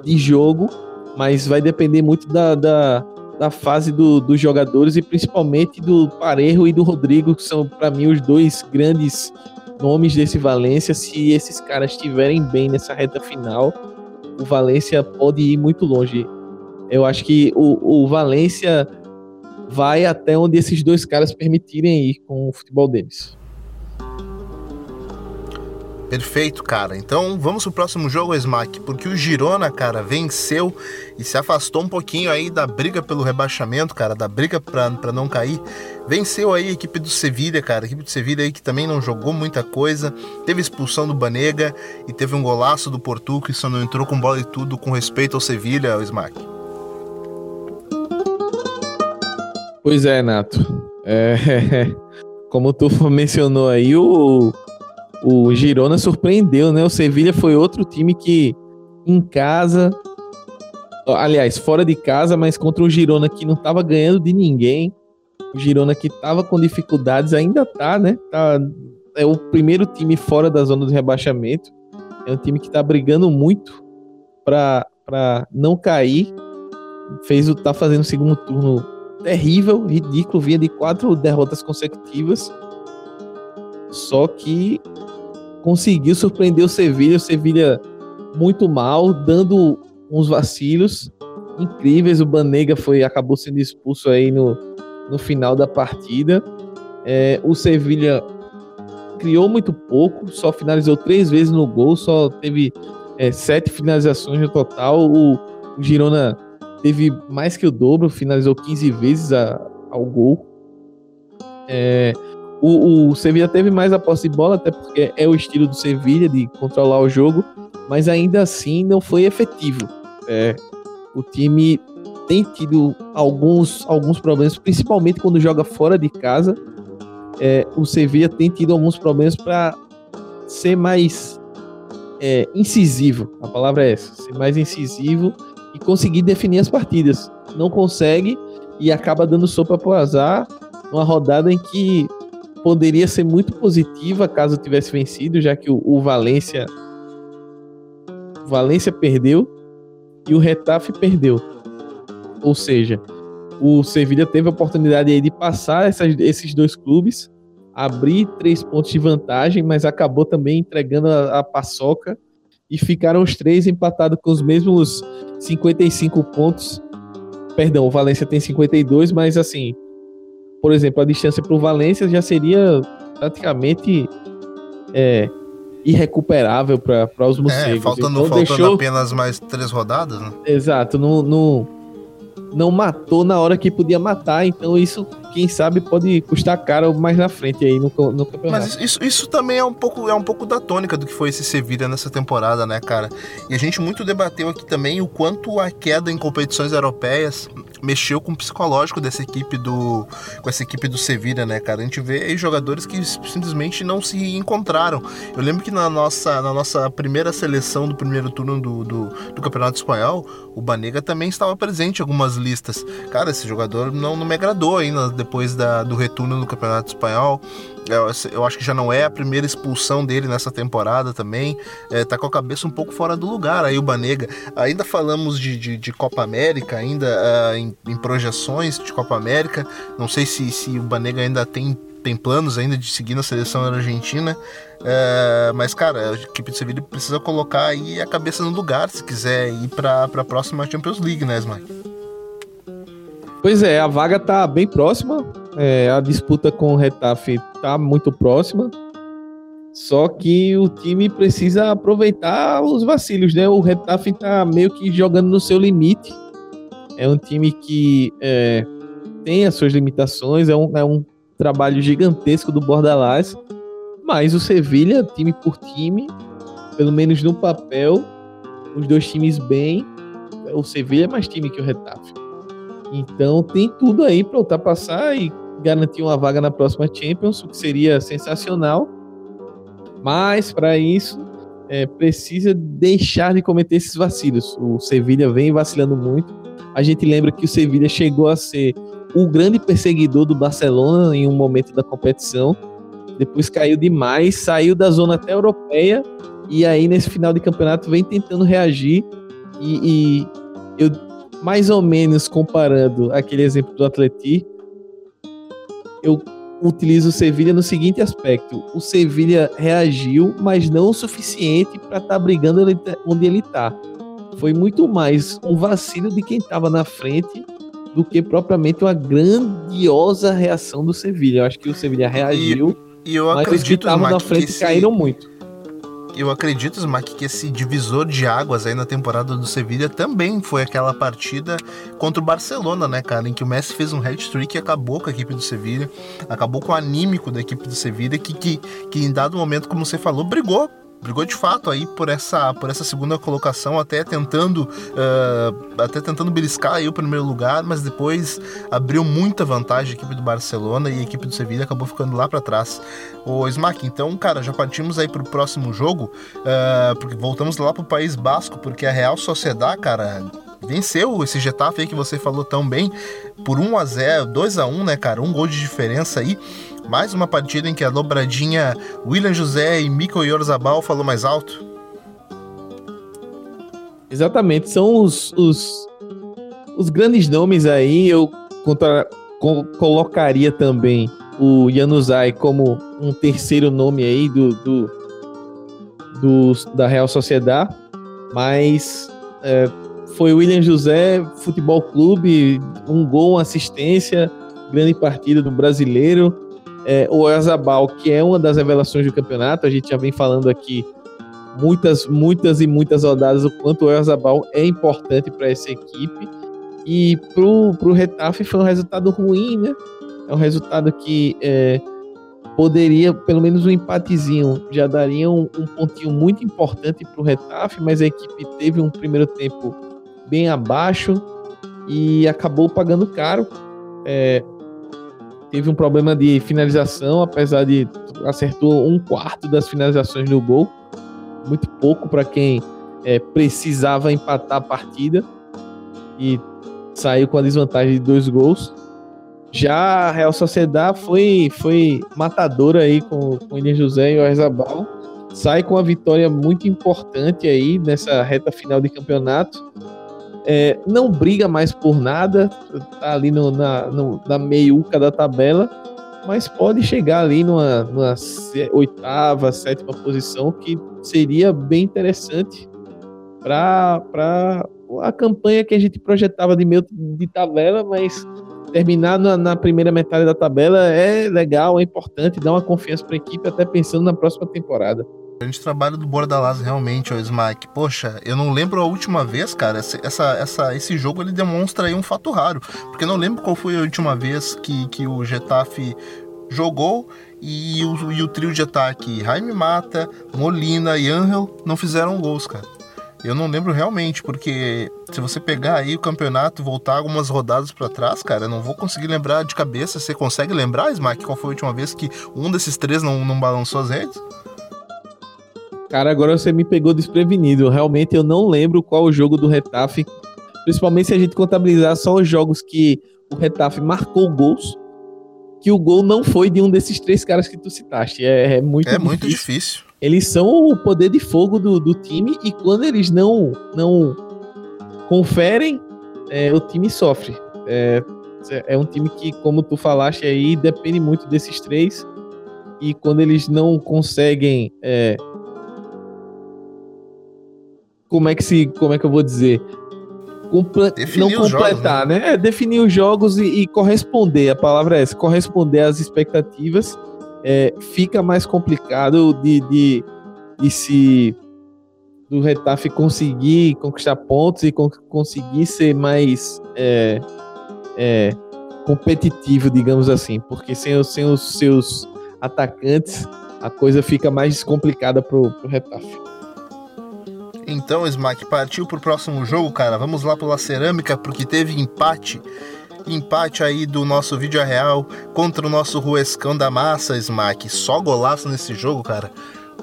de jogo, mas vai depender muito da, da da fase do, dos jogadores e principalmente do Parejo e do Rodrigo, que são para mim os dois grandes nomes desse Valência. Se esses caras estiverem bem nessa reta final, o Valência pode ir muito longe. Eu acho que o, o Valência vai até onde esses dois caras permitirem ir com o futebol deles. Perfeito, cara. Então vamos pro próximo jogo, Smack, porque o Girona, cara, venceu e se afastou um pouquinho aí da briga pelo rebaixamento, cara, da briga pra, pra não cair. Venceu aí a equipe do Sevilha, cara, a equipe do Sevilha aí que também não jogou muita coisa. Teve expulsão do Banega e teve um golaço do Porto que só não entrou com bola e tudo com respeito ao Sevilha, o Smack. Pois é, Nato. É, como tu mencionou aí, o o Girona surpreendeu, né? O Sevilha foi outro time que em casa, aliás, fora de casa, mas contra o Girona que não estava ganhando de ninguém. O Girona que estava com dificuldades ainda tá, né? Tá, é o primeiro time fora da zona de rebaixamento. É um time que está brigando muito para não cair. Fez o tá fazendo o segundo turno terrível, ridículo, vinha de quatro derrotas consecutivas Só que conseguiu surpreender o Sevilha, o Sevilha muito mal, dando uns vacilos incríveis. O Banega foi acabou sendo expulso aí no, no final da partida. É, o Sevilha criou muito pouco, só finalizou três vezes no gol, só teve é, sete finalizações no total. O, o, Girona teve mais que o dobro, finalizou 15 vezes a, ao gol. É, o, o Sevilla teve mais a posse de bola, até porque é o estilo do Sevilla de controlar o jogo, mas ainda assim não foi efetivo. É, o time tem tido alguns, alguns problemas, principalmente quando joga fora de casa. É, o Sevilla tem tido alguns problemas para ser mais é, incisivo. A palavra é essa: ser mais incisivo e conseguir definir as partidas. Não consegue e acaba dando sopa para o azar. Uma rodada em que poderia ser muito positiva caso tivesse vencido, já que o, o Valência o Valência perdeu e o Retafe perdeu. Ou seja, o Sevilla teve a oportunidade de passar essas, esses dois clubes, abrir três pontos de vantagem, mas acabou também entregando a, a paçoca e ficaram os três empatados com os mesmos 55 pontos. Perdão, o Valência tem 52, mas assim, por exemplo, a distância para o Valência já seria praticamente é, irrecuperável para os morcegos. É, faltando, então, faltando deixou... apenas mais três rodadas, né? Exato, não, não, não matou na hora que podia matar, então isso, quem sabe, pode custar caro mais na frente aí no, no campeonato. Mas isso, isso também é um, pouco, é um pouco da tônica do que foi esse Sevilla nessa temporada, né, cara? E a gente muito debateu aqui também o quanto a queda em competições europeias mexeu com o psicológico dessa equipe do com essa equipe do Sevilla, né, cara? A gente vê aí jogadores que simplesmente não se encontraram. Eu lembro que na nossa na nossa primeira seleção do primeiro turno do, do, do Campeonato Espanhol, o Banega também estava presente em algumas listas. Cara, esse jogador não, não me agradou ainda depois da, do retorno no Campeonato Espanhol. Eu, eu, acho que já não é a primeira expulsão dele nessa temporada também. É, tá com a cabeça um pouco fora do lugar aí o Banega. Ainda falamos de, de, de Copa América, ainda uh, em, em, projeções de Copa América. Não sei se, se o Banega ainda tem, tem planos ainda de seguir na seleção argentina. Uh, mas, cara, a equipe de Sevilha precisa colocar aí a cabeça no lugar se quiser ir para a próxima Champions League, né, Smike? Pois é, a vaga tá bem próxima. É, a disputa com o Retafe tá muito próxima. Só que o time precisa aproveitar os vacilos, né? O Retafe tá meio que jogando no seu limite. É um time que é, tem as suas limitações, é um, é um trabalho gigantesco do Bordalás. Mas o Sevilha, time por time, pelo menos no papel, os dois times bem. O Sevilha é mais time que o Retafe. Então tem tudo aí para ultrapassar e garantir uma vaga na próxima Champions, o que seria sensacional. Mas para isso é, precisa deixar de cometer esses vacilos. O Sevilha vem vacilando muito. A gente lembra que o Sevilha chegou a ser o grande perseguidor do Barcelona em um momento da competição. Depois caiu demais, saiu da zona até europeia e aí nesse final de campeonato vem tentando reagir. E, e eu mais ou menos comparando aquele exemplo do Atleti, eu utilizo o Sevilha no seguinte aspecto: o Sevilha reagiu, mas não o suficiente para estar tá brigando onde ele está. Foi muito mais um vacilo de quem estava na frente do que propriamente uma grandiosa reação do Sevilha. Eu acho que o Sevilha reagiu, e, e eu mas os que estavam na frente caíram muito eu acredito, Smack, que esse divisor de águas aí na temporada do Sevilla também foi aquela partida contra o Barcelona, né, cara? Em que o Messi fez um hat-trick e acabou com a equipe do Sevilla, acabou com o anímico da equipe do Sevilla, que, que, que em dado momento, como você falou, brigou brigou de fato aí por essa, por essa segunda colocação, até tentando uh, até tentando beliscar aí o primeiro lugar, mas depois abriu muita vantagem a equipe do Barcelona e a equipe do Sevilla acabou ficando lá para trás. O Smack, então, cara, já partimos aí pro próximo jogo, uh, porque voltamos lá pro País Basco, porque a Real Sociedad, cara, venceu esse Getafe aí que você falou tão bem por 1 a 0, 2 a 1, né, cara? Um gol de diferença aí. Mais uma partida em que a dobradinha William José e Mico Yorzabal falou mais alto. Exatamente, são os, os, os grandes nomes aí. Eu contra, co colocaria também o Januzaj como um terceiro nome aí do, do, do da Real Sociedade, mas é, foi William José Futebol Clube, um gol, uma assistência, grande partida do brasileiro. É, o Oyarzabal, que é uma das revelações do campeonato, a gente já vem falando aqui muitas, muitas e muitas rodadas o quanto o Oyarzabal é importante para essa equipe. E pro, pro Retafe foi um resultado ruim, né? É um resultado que é, poderia, pelo menos um empatezinho, já daria um, um pontinho muito importante pro Retafe, mas a equipe teve um primeiro tempo bem abaixo e acabou pagando caro. É, teve um problema de finalização, apesar de acertou um quarto das finalizações no gol, muito pouco para quem é, precisava empatar a partida e saiu com a desvantagem de dois gols. Já a Real Sociedade foi, foi matadora aí com, com o William José e o Arzabal. Sai com uma vitória muito importante aí nessa reta final de campeonato. É, não briga mais por nada, tá ali no, na, no, na meiuca da tabela, mas pode chegar ali numa, numa oitava, sétima posição, que seria bem interessante para a campanha que a gente projetava de meio de tabela, mas terminar na, na, primeira metade da tabela é legal, é importante, dá uma confiança para a equipe, até pensando na próxima temporada. A gente trabalho do Bordalás realmente, o Smack. Poxa, eu não lembro a última vez, cara. Essa, essa, esse jogo ele demonstra aí um fato raro. Porque eu não lembro qual foi a última vez que, que o Getafe jogou e o, e o trio de ataque Jaime Mata, Molina e Angel não fizeram gols, cara. Eu não lembro realmente, porque se você pegar aí o campeonato e voltar algumas rodadas para trás, cara, eu não vou conseguir lembrar de cabeça. Você consegue lembrar, Smack, qual foi a última vez que um desses três não, não balançou as redes? Cara, agora você me pegou desprevenido. Realmente eu não lembro qual o jogo do Retafe. Principalmente se a gente contabilizar só os jogos que o Retafe marcou gols. Que o gol não foi de um desses três caras que tu citaste. É, é muito É difícil. muito difícil. Eles são o poder de fogo do, do time e quando eles não, não conferem, é, o time sofre. É, é um time que, como tu falaste aí, depende muito desses três. E quando eles não conseguem é, como é que se, como é que eu vou dizer? Comple não completar, jogos, né? né? É, definir os jogos e, e, corresponder. A palavra é essa, corresponder às expectativas. É, fica mais complicado de, de, de se do Retafe conseguir conquistar pontos e con conseguir ser mais é, é, competitivo, digamos assim, porque sem, sem os seus atacantes a coisa fica mais complicada pro, pro Retafe. Então, Smack, partiu pro próximo jogo, cara. Vamos lá pela cerâmica, porque teve empate. Empate aí do nosso vídeo real contra o nosso Ruescão da Massa, Smack. Só golaço nesse jogo, cara.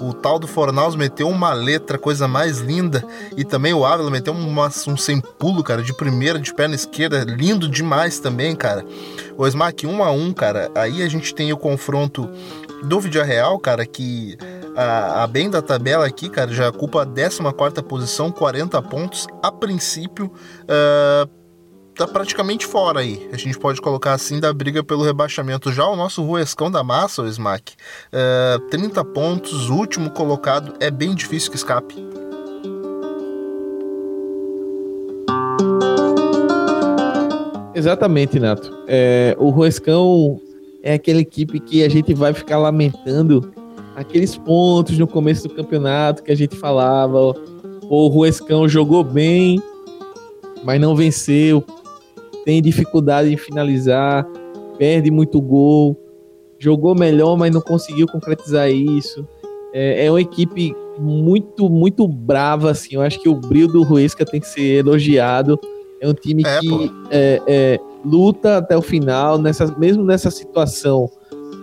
O tal do Fornaus meteu uma letra, coisa mais linda. E também o Ávila meteu uma, um sem pulo, cara, de primeira, de perna esquerda. Lindo demais também, cara. O Smack 1 a 1 cara. Aí a gente tem o confronto do vídeo real, cara, que a, a bem da tabela aqui, cara, já ocupa a 14 posição, 40 pontos. A princípio, uh, tá praticamente fora aí. A gente pode colocar assim da briga pelo rebaixamento. Já o nosso Ruescão da Massa, o Smack, uh, 30 pontos, último colocado, é bem difícil que escape. Exatamente, Nato. É, o Ruescão é aquela equipe que a gente vai ficar lamentando aqueles pontos no começo do campeonato que a gente falava. O Ruescão jogou bem, mas não venceu. Tem dificuldade em finalizar, perde muito gol. Jogou melhor, mas não conseguiu concretizar isso. É, é uma equipe muito, muito brava, assim. Eu acho que o brilho do Ruesca tem que ser elogiado. É um time é, que luta até o final, nessa, mesmo nessa situação.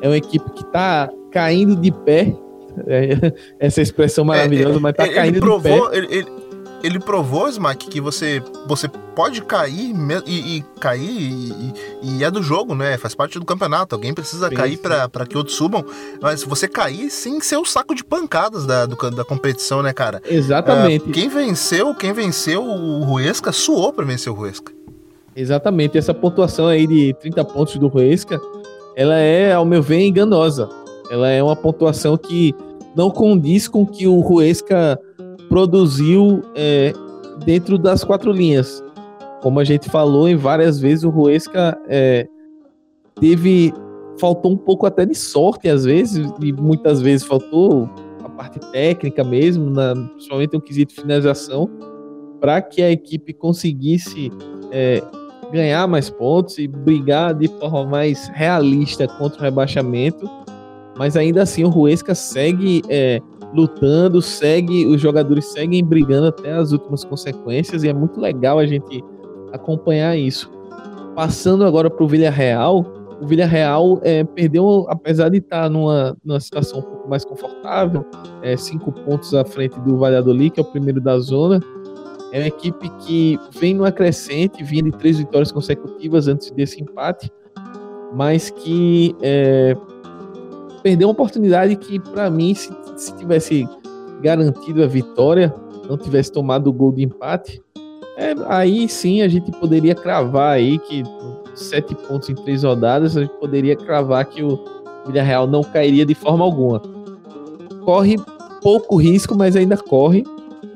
É uma equipe que está caindo de pé. É, essa expressão maravilhosa, é, mas tá caindo provou, de pé. Ele, ele, ele provou, Smack, que você, você pode cair e, e cair e, e, é do jogo, né? Faz parte do campeonato. Alguém precisa sim, cair para que outros subam. Mas você cair sem ser o saco de pancadas da, do, da competição, né, cara? Exatamente. Uh, quem venceu, quem venceu o Ruesca suou para vencer o Ruesca. Exatamente. Essa pontuação aí de 30 pontos do Ruesca ela é, ao meu ver, enganosa. Ela é uma pontuação que não condiz com que o Ruesca produziu é, dentro das quatro linhas. Como a gente falou em várias vezes, o Ruesca é, teve faltou um pouco até de sorte às vezes e muitas vezes faltou a parte técnica mesmo, na, principalmente no quesito de finalização, para que a equipe conseguisse é, ganhar mais pontos e brigar de forma mais realista contra o rebaixamento. Mas ainda assim o Ruesca segue é, lutando, segue, os jogadores seguem brigando até as últimas consequências e é muito legal a gente acompanhar isso. Passando agora para o Villarreal, o Villarreal é, perdeu, apesar de estar numa, numa situação um pouco mais confortável, é, cinco pontos à frente do Valladolid, que é o primeiro da zona. É uma equipe que vem numa crescente, vinha de três vitórias consecutivas antes desse empate, mas que é, perdeu uma oportunidade que, para mim, se, se tivesse garantido a vitória, não tivesse tomado o gol de empate, é, aí sim a gente poderia cravar aí que sete pontos em três rodadas, a gente poderia cravar que o Villarreal não cairia de forma alguma. Corre pouco risco, mas ainda corre.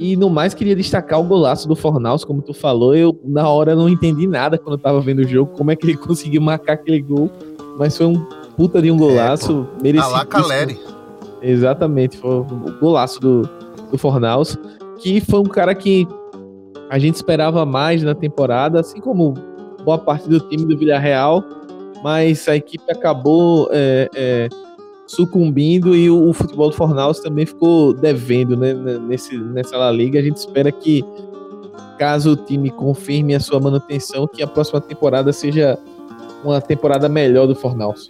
E no mais, queria destacar o golaço do Fornaus, como tu falou. Eu, na hora, não entendi nada quando eu tava vendo o jogo, como é que ele conseguiu marcar aquele gol. Mas foi um puta de um golaço. É, merecido. Caleri. Exatamente, foi o golaço do, do Fornaus. Que foi um cara que a gente esperava mais na temporada, assim como boa parte do time do Villarreal, mas a equipe acabou é, é, sucumbindo e o, o, futebol do Fornaus também ficou devendo né, nesse, nessa La Liga. A gente espera que, caso o time confirme a sua manutenção, que a próxima temporada seja uma temporada melhor do Fornaus.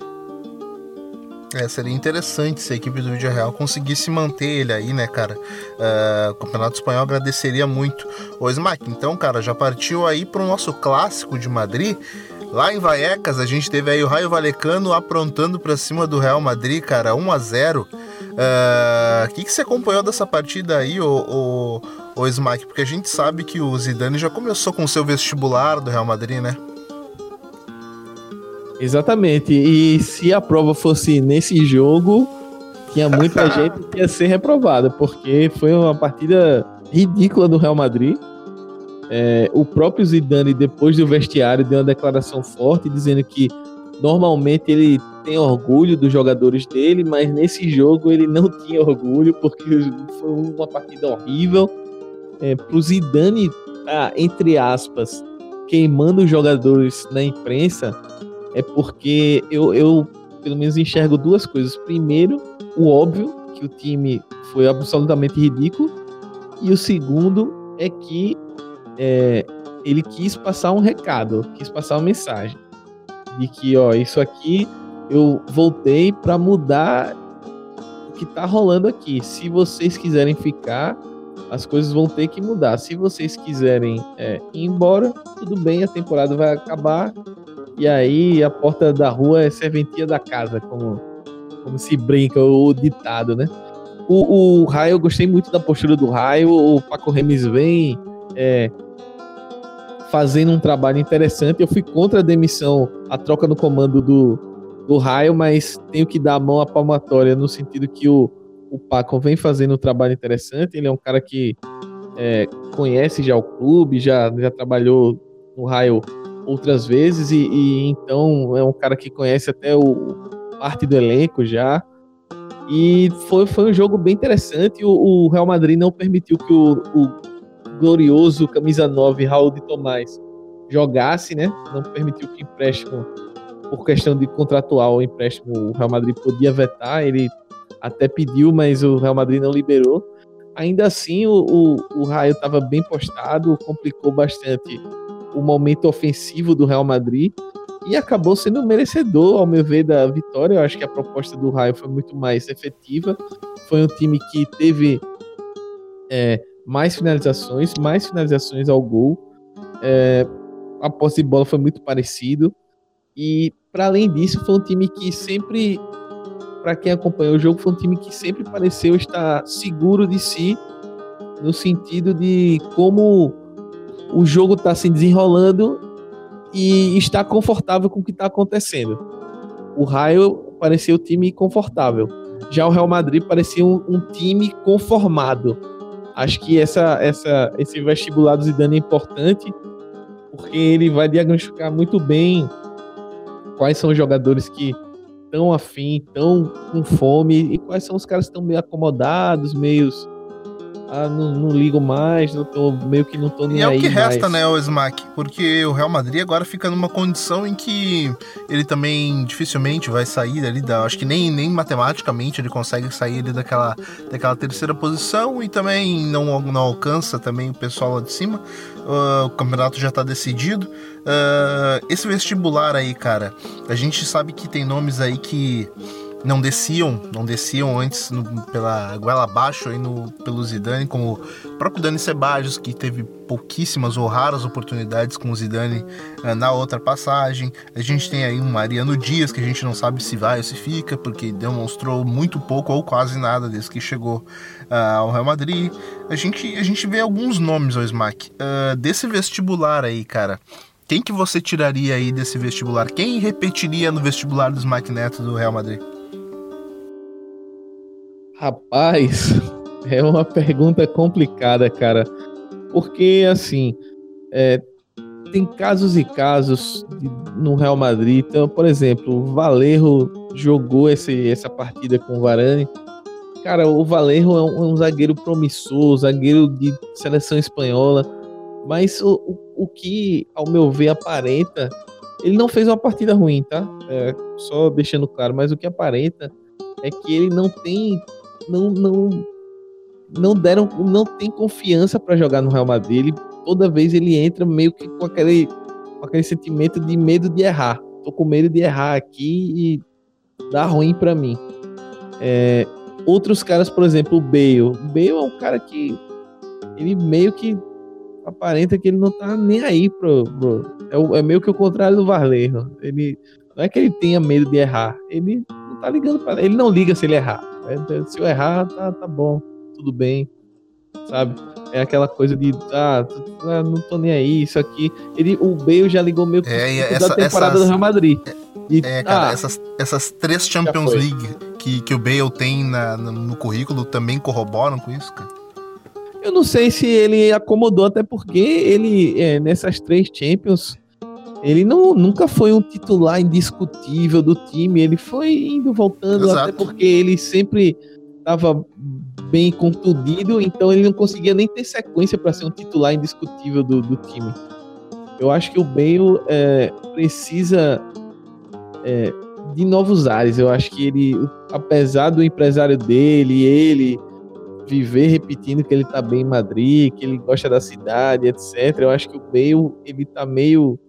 É, seria interessante se a equipe do Vídeo Real conseguisse manter ele aí, né, cara? Uh, o Campeonato Espanhol agradeceria muito. Ô, Smack, então, cara, já partiu aí pro nosso clássico de Madrid. Lá em Vallecas, a gente teve aí o Raio Valecano aprontando pra cima do Real Madrid, cara, 1 a 0 O uh, que, que você acompanhou dessa partida aí, ô, ô, ô Smack? Porque a gente sabe que o Zidane já começou com o seu vestibular do Real Madrid, né? Exatamente. E se a prova fosse nesse jogo, tinha muita gente que ia ser reprovada, porque foi uma partida ridícula do Real Madrid. É, o próprio Zidane, depois do vestiário, deu uma declaração forte dizendo que normalmente ele tem orgulho dos jogadores dele, mas nesse jogo ele não tinha orgulho porque foi uma partida horrível. É, Para o Zidane, tá, entre aspas, queimando os jogadores na imprensa, é porque eu, eu, pelo menos, enxergo duas coisas. Primeiro, o óbvio, que o time foi absolutamente ridículo. E o segundo é que é, ele quis passar um recado, quis passar uma mensagem. De que, ó, isso aqui eu voltei para mudar o que tá rolando aqui. Se vocês quiserem ficar, as coisas vão ter que mudar. Se vocês quiserem é, ir embora, tudo bem, a temporada vai acabar e aí a porta da rua é serventia da casa, como, como se brinca o ditado, né? O, o Raio, eu gostei muito da postura do Raio. O Paco Remes vem é, fazendo um trabalho interessante. Eu fui contra a demissão, a troca no comando do, do Raio, mas tenho que dar a mão à palmatória no sentido que o, o Paco vem fazendo um trabalho interessante. Ele é um cara que é, conhece já o clube, já, já trabalhou no Raio outras vezes e, e, então é um cara que conhece até o parte do elenco já. E foi, foi um jogo bem interessante. O, o Real Madrid não permitiu que o, o, glorioso camisa 9 Raul de Tomás jogasse, né? Não permitiu que empréstimo, por questão de contratual, o empréstimo o Real Madrid podia vetar. Ele até pediu, mas o Real Madrid não liberou. Ainda assim, o, o, o Raio estava bem postado, complicou bastante o momento ofensivo do Real Madrid e acabou sendo merecedor, ao meu ver, da vitória. Eu acho que a proposta do Raio foi muito mais efetiva. Foi um time que teve é, mais finalizações, mais finalizações ao gol. É, a posse de bola foi muito parecido. E, para além disso, foi um time que sempre, para quem acompanhou o jogo, foi um time que sempre pareceu estar seguro de si, no sentido de como o jogo está se desenrolando e está confortável com o que está acontecendo. o Raio parecia o time confortável. Já o Real Madrid parecia um, um time conformado. Acho que essa, essa, esse vestibular do Zidane é importante porque ele vai diagnosticar muito bem quais são os jogadores que estão afim, estão com fome e quais são os caras que estão meio acomodados, meios ah, não, não ligo mais, não tô, meio que não tô nem aí. E é o que resta, mais. né, o Smack? Porque o Real Madrid agora fica numa condição em que ele também dificilmente vai sair ali da. Acho que nem, nem matematicamente ele consegue sair ali daquela, daquela terceira posição e também não, não alcança também o pessoal lá de cima. Uh, o campeonato já tá decidido. Uh, esse vestibular aí, cara, a gente sabe que tem nomes aí que não desciam, não desciam antes no, pela goela abaixo aí no, pelo Zidane, como o próprio Dani Ceballos, que teve pouquíssimas ou raras oportunidades com o Zidane uh, na outra passagem. A gente tem aí um Mariano Dias, que a gente não sabe se vai ou se fica, porque demonstrou muito pouco ou quase nada desde que chegou uh, ao Real Madrid. A gente, a gente vê alguns nomes, ao Smack, uh, desse vestibular aí, cara. Quem que você tiraria aí desse vestibular? Quem repetiria no vestibular do Smack Neto do Real Madrid? Rapaz, é uma pergunta complicada, cara. Porque, assim, é, tem casos e casos no Real Madrid. Então, por exemplo, o Valerro jogou esse, essa partida com o Varane. Cara, o Valerro é um, é um zagueiro promissor, zagueiro de seleção espanhola. Mas o, o, o, que, ao meu ver, aparenta. Ele não fez uma partida ruim, tá? É, só deixando claro, mas o que aparenta é que ele não tem não, não, não deram, não tem confiança para jogar no Real Madrid. Ele, toda vez ele entra meio que com aquele, com aquele sentimento de medo de errar. Tô com medo de errar aqui e dá ruim para mim. É, outros caras, por exemplo, o Bale. O Bale é um cara que ele meio que aparenta que ele não tá nem aí pro, pro é, é, meio que o contrário do Varleiro. Ele não é que ele tenha medo de errar, ele não tá ligando para ele não liga se ele errar. É, se eu errar, tá, tá bom, tudo bem, sabe? É aquela coisa de, ah, ah, não tô nem aí, isso aqui. Ele, o Bale já ligou meio que é, essa, da temporada essas, do Real Madrid. E, é, cara, ah, essas, essas três Champions League que, que o Bale tem na, no, no currículo também corroboram com isso, cara? Eu não sei se ele acomodou, até porque ele, é, nessas três Champions, ele não, nunca foi um titular indiscutível do time, ele foi indo voltando, Exato. até porque ele sempre estava bem contundido, então ele não conseguia nem ter sequência para ser um titular indiscutível do, do time. Eu acho que o Bale é, precisa é, de novos ares. Eu acho que ele, apesar do empresário dele, ele viver repetindo que ele tá bem em Madrid, que ele gosta da cidade, etc. Eu acho que o Bale ele tá meio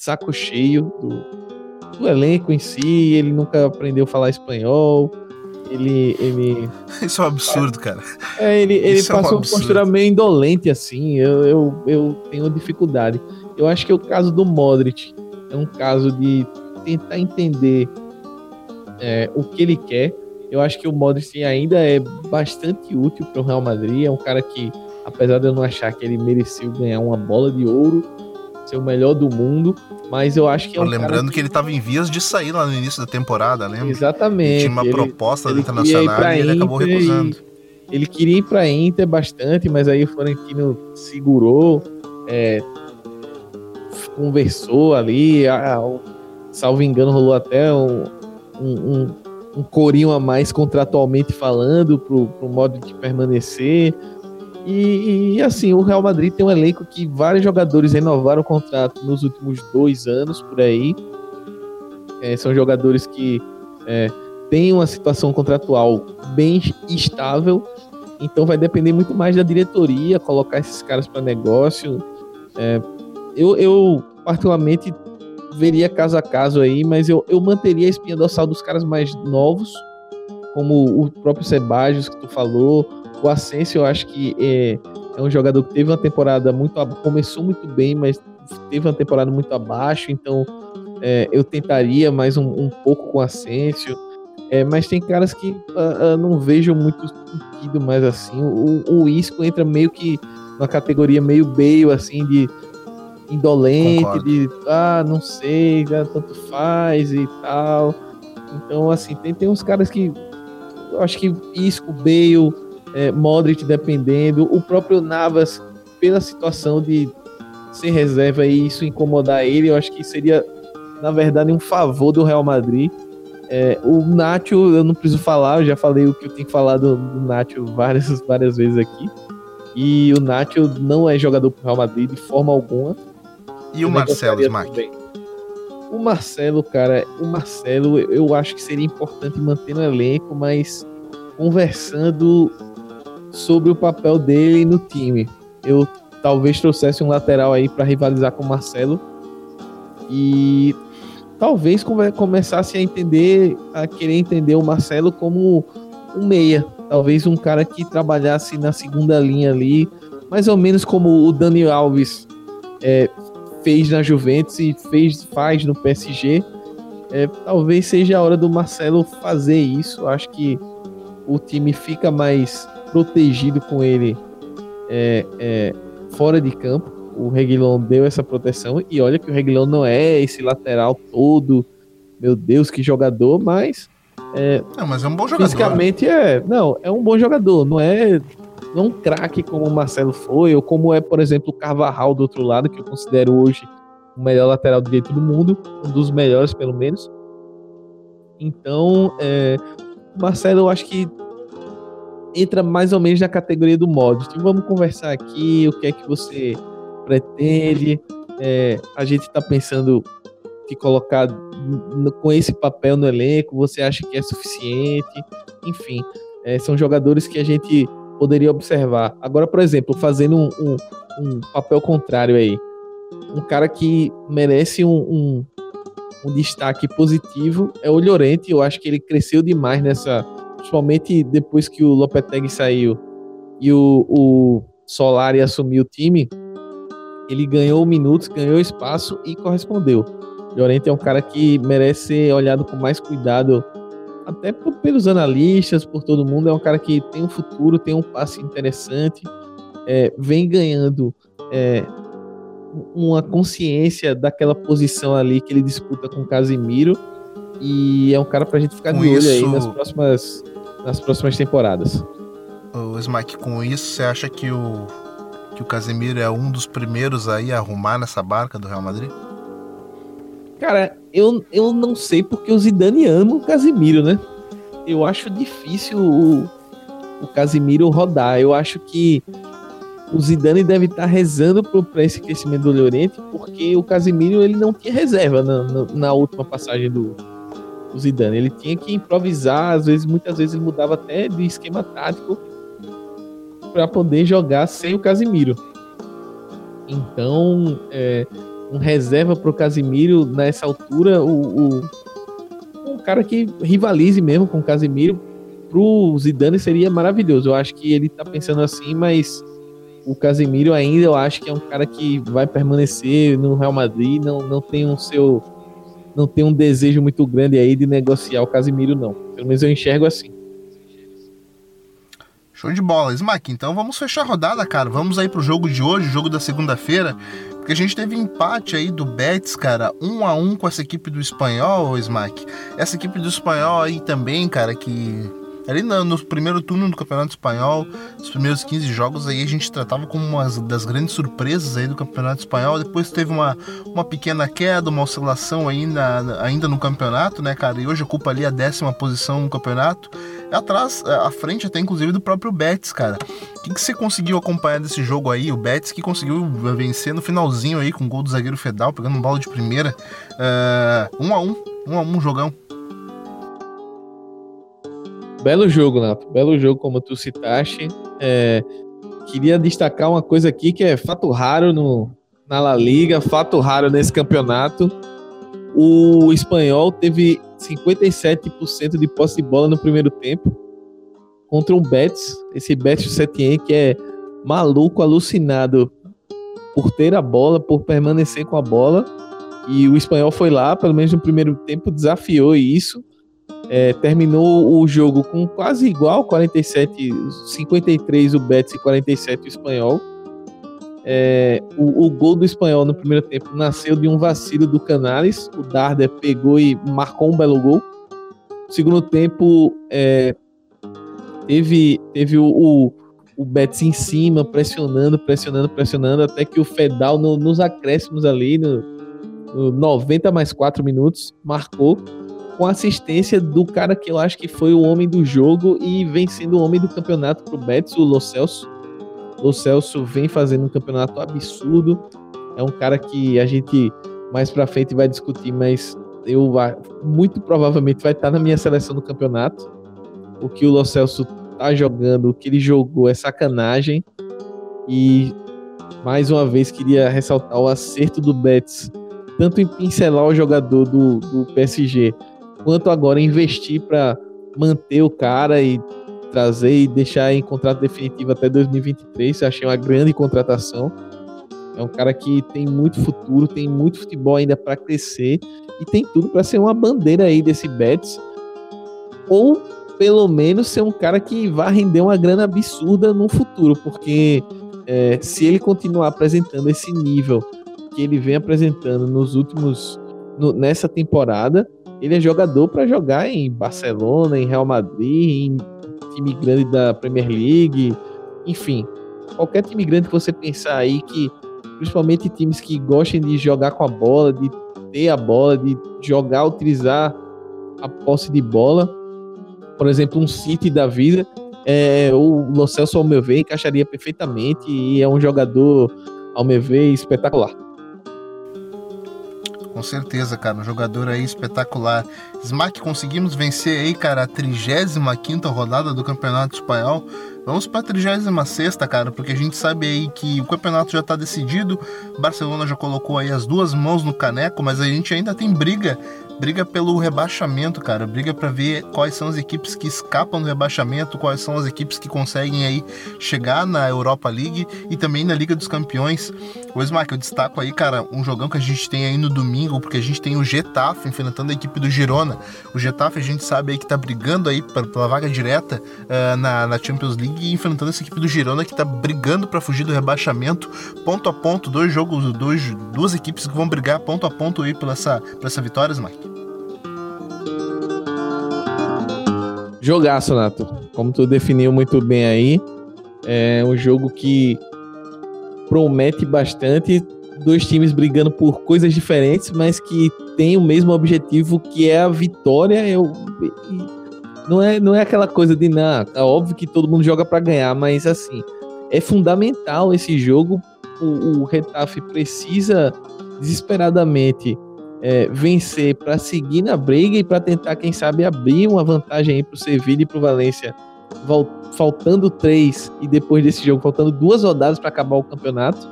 saco cheio do, do elenco em si, ele nunca aprendeu a falar espanhol. Ele, ele. Isso é um absurdo, cara. É, ele, ele Isso passou é um uma postura meio indolente, assim. Eu, eu, eu tenho dificuldade. Eu acho que o caso do Modric é um caso de tentar entender é, o que ele quer. Eu acho que o Modric ainda é bastante útil para o Real Madrid. É um cara que, apesar de eu não achar que ele mereceu ganhar uma bola de ouro, ser o melhor do mundo, mas eu acho que é um Lembrando que... que ele estava em vias de sair lá no início da temporada, lembra? Exatamente. tinha uma ele, proposta ele do Internacional e ele acabou recusando. Ele queria ir para Inter bastante, mas aí o Florentino segurou, é, conversou ali, a, a, salvo engano, rolou até um, um, um, corinho a mais contratualmente falando pro, pro modo de permanecer. E, e, assim, o Real Madrid tem um elenco que vários jogadores renovaram o contrato nos últimos dois anos por aí. É, são jogadores que é, têm uma situação contratual bem estável. Então vai depender muito mais da diretoria colocar esses caras para negócio. É, eu, eu, particularmente, veria caso a caso aí, mas eu, eu manteria a espinha dorsal dos caras mais novos, como o próprio Sebajos que tu falou, o Asensio, eu acho que é, é, um jogador que teve uma temporada muito. começou muito bem, mas teve uma temporada muito abaixo, então é, eu tentaria mais um, um pouco com o Asensio. É, mas tem caras que uh, uh, não vejo muito sentido mais assim. O, o Isco entra meio que na categoria meio meio assim de indolente, Concordo. de ah, não sei, já tanto faz e tal. Então, assim, tem, tem uns caras que. Eu acho que Isco, Bale, é, Modric dependendo, o próprio Navas, pela situação de ser reserva e isso incomodar ele, eu acho que seria, na verdade, um favor do Real Madrid. É, o Nacho, eu não preciso falar, eu já falei o que eu tenho que falar do, do Nacho várias, várias vezes aqui. E o Nacho não é jogador pro Real Madrid de forma alguma. E o Marcelo Smack? O Marcelo, cara, o Marcelo eu acho que seria importante manter no elenco, mas conversando sobre o papel dele no time. Eu talvez trouxesse um lateral aí para rivalizar com o Marcelo e talvez come começasse a entender, a querer entender o Marcelo como um meia, talvez um cara que trabalhasse na segunda linha ali, mais ou menos como o Dani Alves é, fez na Juventus e fez, faz no PSG. É, talvez seja a hora do Marcelo fazer isso. Acho que o time fica mais protegido com ele é, é, fora de campo. O Reguilon deu essa proteção e olha que o Reguilon não é esse lateral todo, meu Deus, que jogador, mas é, não, mas é um bom jogador. Fisicamente é, não, é um bom jogador, não é não um craque como o Marcelo foi, ou como é, por exemplo, o Carvajal do outro lado, que eu considero hoje o melhor lateral direito do mundo, um dos melhores, pelo menos. Então, é, o Marcelo, eu acho que entra mais ou menos na categoria do mod. Então, vamos conversar aqui, o que é que você pretende. É, a gente está pensando te colocar com esse papel no elenco, você acha que é suficiente? Enfim, é, são jogadores que a gente poderia observar. Agora, por exemplo, fazendo um, um, um papel contrário aí, um cara que merece um, um, um destaque positivo é o Llorente. Eu acho que ele cresceu demais nessa, principalmente depois que o Lopetegui saiu e o, o Solari assumiu o time. Ele ganhou minutos, ganhou espaço e correspondeu. Llorente é um cara que merece ser olhado com mais cuidado, até por, pelos analistas, por todo mundo. É um cara que tem um futuro, tem um passe interessante, é, vem ganhando é, uma consciência daquela posição ali que ele disputa com Casimiro. E é um cara pra gente ficar com de olho isso... aí nas próximas, nas próximas temporadas. O Smack, com isso, você acha que o, que o Casemiro é um dos primeiros aí a arrumar nessa barca do Real Madrid? Cara, eu, eu não sei porque o Zidane ama o Casimiro, né? Eu acho difícil o, o Casimiro rodar. Eu acho que o Zidane deve estar rezando para esse crescimento do Llorente, porque o Casimiro ele não tinha reserva na, na, na última passagem do, do, Zidane. Ele tinha que improvisar, às vezes, muitas vezes ele mudava até de esquema tático para poder jogar sem o Casimiro. Então, é, um reserva pro Casimiro nessa altura, o, o um cara que rivalize mesmo com o Casimiro pro Zidane seria maravilhoso. Eu acho que ele tá pensando assim, mas o Casemiro ainda eu acho que é um cara que vai permanecer no Real Madrid, não, não tem um seu não tem um desejo muito grande aí de negociar o Casemiro não. Pelo menos eu enxergo assim. Show de bola, Smack. Então vamos fechar a rodada, cara. Vamos aí pro jogo de hoje, jogo da segunda-feira. Porque a gente teve empate aí do Betis, cara, um a um com essa equipe do Espanhol, Smack. Essa equipe do Espanhol aí também, cara, que Ali no, no, primeiro turno do Campeonato Espanhol, os primeiros 15 jogos aí a gente tratava como uma das grandes surpresas aí do Campeonato Espanhol. Depois teve uma, uma pequena queda, uma oscilação ainda, ainda no campeonato, né, cara? E hoje ocupa ali a décima posição no campeonato. Atrás, é, à frente até inclusive do próprio Betis, cara. O que, que você conseguiu acompanhar desse jogo aí? O Betis que conseguiu vencer no finalzinho aí com o gol do zagueiro Fedal, pegando um bola de primeira. Uh, um a um, um a um jogão. Belo jogo, Nato. Belo jogo, como tu citaste. É, queria destacar uma coisa aqui que é fato raro no, na La Liga, fato raro nesse campeonato. O espanhol teve 57% de posse de bola no primeiro tempo contra um Betis, esse Betis Setien que é maluco, alucinado por ter a bola, por permanecer com a bola. E o espanhol foi lá, pelo menos no primeiro tempo, desafiou isso é, terminou o jogo com quase igual, 47, 53 o Betis e 47 o Espanhol. É, o, o, gol do Espanhol no primeiro tempo nasceu de um vacilo do Canales. O Darder pegou e marcou um belo gol. segundo tempo, é, teve, teve o, o, o Betis em cima, pressionando, pressionando, pressionando, até que o Fedal, no, nos acréscimos ali, no, no 90 mais 4 minutos, marcou com assistência do cara que eu acho que foi o homem do jogo e vem sendo o homem do campeonato pro Betis, o Lo Celso. Lo Celso vem fazendo um campeonato absurdo. É um cara que a gente mais pra frente vai discutir, mas eu muito provavelmente vai estar na minha seleção do campeonato. O que o Lo Celso tá jogando, o que ele jogou é sacanagem. E mais uma vez queria ressaltar o acerto do Betis, tanto em pincelar o jogador do, do PSG, quanto agora investir para manter o cara e trazer e deixar em contrato definitivo até 2023. Eu achei uma grande contratação. É um cara que tem muito futuro, tem muito futebol ainda para crescer e tem tudo para ser uma bandeira aí desse Betis. Ou pelo menos ser um cara que vai render uma grana absurda no futuro, porque é, se ele continuar apresentando esse nível que ele vem apresentando nos últimos no, nessa temporada, ele é jogador para jogar em Barcelona, em Real Madrid, em time grande da Premier League, enfim, qualquer time grande que você pensar aí que principalmente times que gostem de jogar com a bola, de ter a bola, de jogar, utilizar a posse de bola. Por exemplo, um City da vida, é, o Lo Celso, ao meu ver, encaixaria perfeitamente e é um jogador, ao meu ver, espetacular. Com certeza, cara, um jogador aí espetacular. Smack, conseguimos vencer aí, cara, a 35 rodada do Campeonato Espanhol. Vamos para a 36 cara, porque a gente sabe aí que o campeonato já está decidido. Barcelona já colocou aí as duas mãos no caneco, mas a gente ainda tem briga briga pelo rebaixamento, cara. Briga para ver quais são as equipes que escapam do rebaixamento, quais são as equipes que conseguem aí chegar na Europa League e também na Liga dos Campeões. O Smack, eu destaco aí, cara, um jogão que a gente tem aí no domingo, porque a gente tem o Getafe enfrentando a equipe do Girona. O Getafe a gente sabe aí que tá brigando aí pela vaga direta uh, na, na, Champions League e enfrentando essa equipe do Girona que tá brigando para fugir do rebaixamento, ponto a ponto, dois jogos, dois, duas equipes que vão brigar ponto a ponto aí por essa, por essa vitória, Smack. Jogaço, Nato. Como tu definiu muito bem aí, é um jogo que promete bastante. Dois times brigando por coisas diferentes, mas que tem o mesmo objetivo, que é a vitória. Eu, não, é, não é aquela coisa de, não, é óbvio que todo mundo joga para ganhar, mas assim, é fundamental esse jogo. O, o Retafe precisa desesperadamente é, vencer para seguir na briga e para tentar, quem sabe, abrir uma vantagem para o Sevilla e para o Valência, faltando três e depois desse jogo faltando duas rodadas para acabar o campeonato.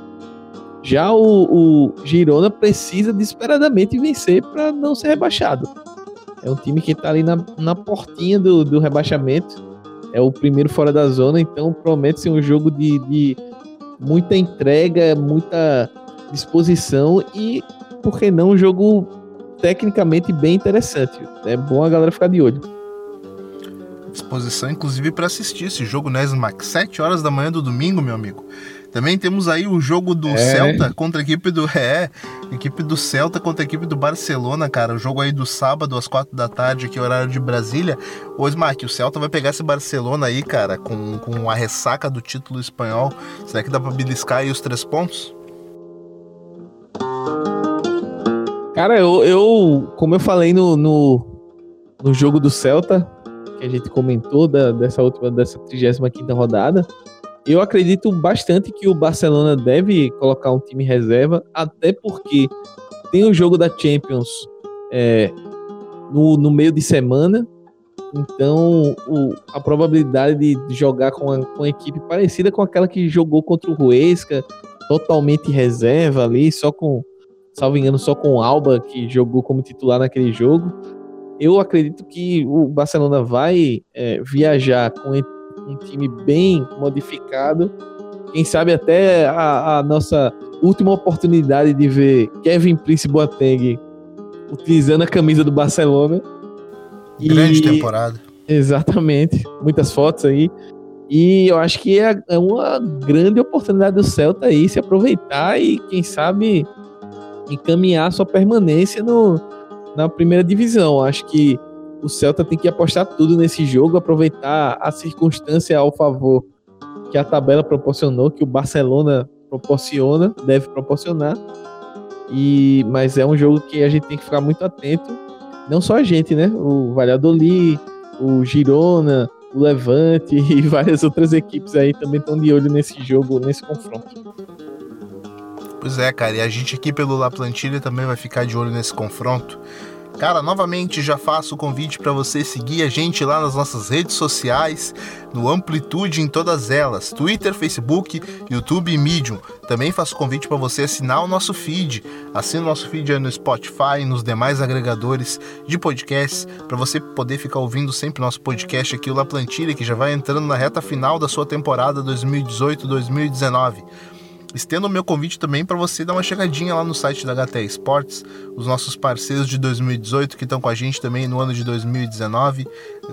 Já o, o Girona precisa desesperadamente vencer para não ser rebaixado. É um time que está ali na, na portinha do, do rebaixamento. É o primeiro fora da zona, então promete ser um jogo de, de muita entrega, muita disposição e por que não um jogo tecnicamente bem interessante. É bom a galera ficar de olho. Disposição, inclusive, para assistir esse jogo, né, Smack? 7 horas da manhã do domingo, meu amigo. Também temos aí o jogo do é. Celta contra a equipe do. É, equipe do Celta contra a equipe do Barcelona, cara. O jogo aí do sábado às 4 da tarde, que é horário de Brasília. Ô, Smack, o Celta vai pegar esse Barcelona aí, cara, com, com a ressaca do título espanhol. Será que dá pra beliscar aí os três pontos? Cara, eu, eu como eu falei no, no, no, jogo do Celta, que a gente comentou da, dessa última, dessa 35 rodada, eu acredito bastante que o Barcelona deve colocar um time reserva, até porque tem o jogo da Champions é, no, no meio de semana, então o, a probabilidade de jogar com, a, com uma equipe parecida com aquela que jogou contra o Ruesca, totalmente reserva ali, só com salvo engano, só com o Alba, que jogou como titular naquele jogo. Eu acredito que o Barcelona vai é, viajar com um time bem modificado. Quem sabe até a, a nossa última oportunidade de ver Kevin Prince Boateng utilizando a camisa do Barcelona. Grande e... temporada. Exatamente. Muitas fotos aí. E eu acho que é, é uma grande oportunidade do Celta aí se aproveitar e, quem sabe, encaminhar sua permanência no, na primeira divisão. Acho que o Celta tem que apostar tudo nesse jogo, aproveitar a circunstância ao favor que a tabela proporcionou, que o Barcelona proporciona, deve proporcionar. E mas é um jogo que a gente tem que ficar muito atento, não só a gente, né? O Valladolid, o Girona, o Levante e várias outras equipes aí também estão de olho nesse jogo, nesse confronto. Pois é, cara, e a gente aqui pelo La Plantilha também vai ficar de olho nesse confronto. Cara, novamente já faço o convite para você seguir a gente lá nas nossas redes sociais, no Amplitude em todas elas, Twitter, Facebook, YouTube e Medium. Também faço o convite para você assinar o nosso feed. Assina o nosso feed aí no Spotify, nos demais agregadores de podcasts, para você poder ficar ouvindo sempre nosso podcast aqui, o La Plantilha, que já vai entrando na reta final da sua temporada 2018-2019. Estendo o meu convite também para você dar uma chegadinha lá no site da HT Esportes, os nossos parceiros de 2018 que estão com a gente também no ano de 2019,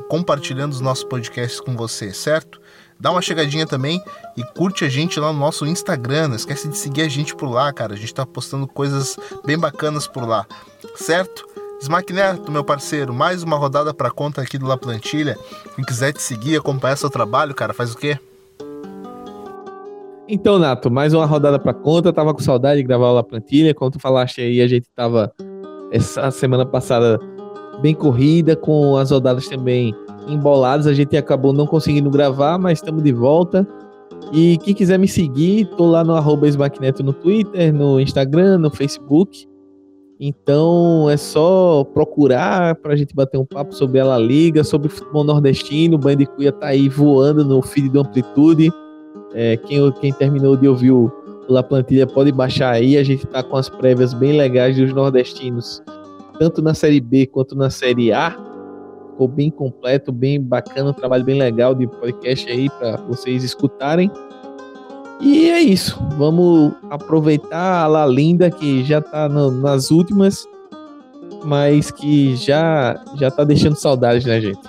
compartilhando os nossos podcasts com você, certo? Dá uma chegadinha também e curte a gente lá no nosso Instagram. Não esquece de seguir a gente por lá, cara. A gente está postando coisas bem bacanas por lá, certo? Smack Neto, meu parceiro, mais uma rodada para conta aqui do La Plantilha. Quem quiser te seguir, acompanhar seu trabalho, cara, faz o quê? Então, Nato, mais uma rodada para conta. tava com saudade de gravar a plantilha. Como tu falaste aí, a gente tava essa semana passada bem corrida, com as rodadas também emboladas. A gente acabou não conseguindo gravar, mas estamos de volta. E quem quiser me seguir, tô lá no arroba no Twitter, no Instagram, no Facebook. Então é só procurar para a gente bater um papo sobre a La Liga, sobre futebol nordestino. O Bandicuia tá aí voando no feed do Amplitude. É, quem, quem terminou de ouvir o, La Plantilha pode baixar aí. A gente tá com as prévias bem legais dos nordestinos, tanto na Série B quanto na Série A. Ficou bem completo, bem bacana, um trabalho bem legal de podcast aí para vocês escutarem. E é isso. Vamos aproveitar a La Linda que já tá no, nas últimas, mas que já já tá deixando saudade, né, gente?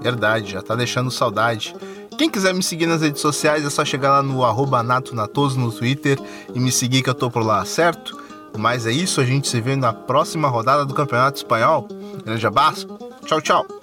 Verdade, já tá deixando saudade. Quem quiser me seguir nas redes sociais é só chegar lá no arroba natonatoso no Twitter e me seguir que eu tô por lá, certo? Mas é isso, a gente se vê na próxima rodada do Campeonato Espanhol. Grande abraço, tchau, tchau!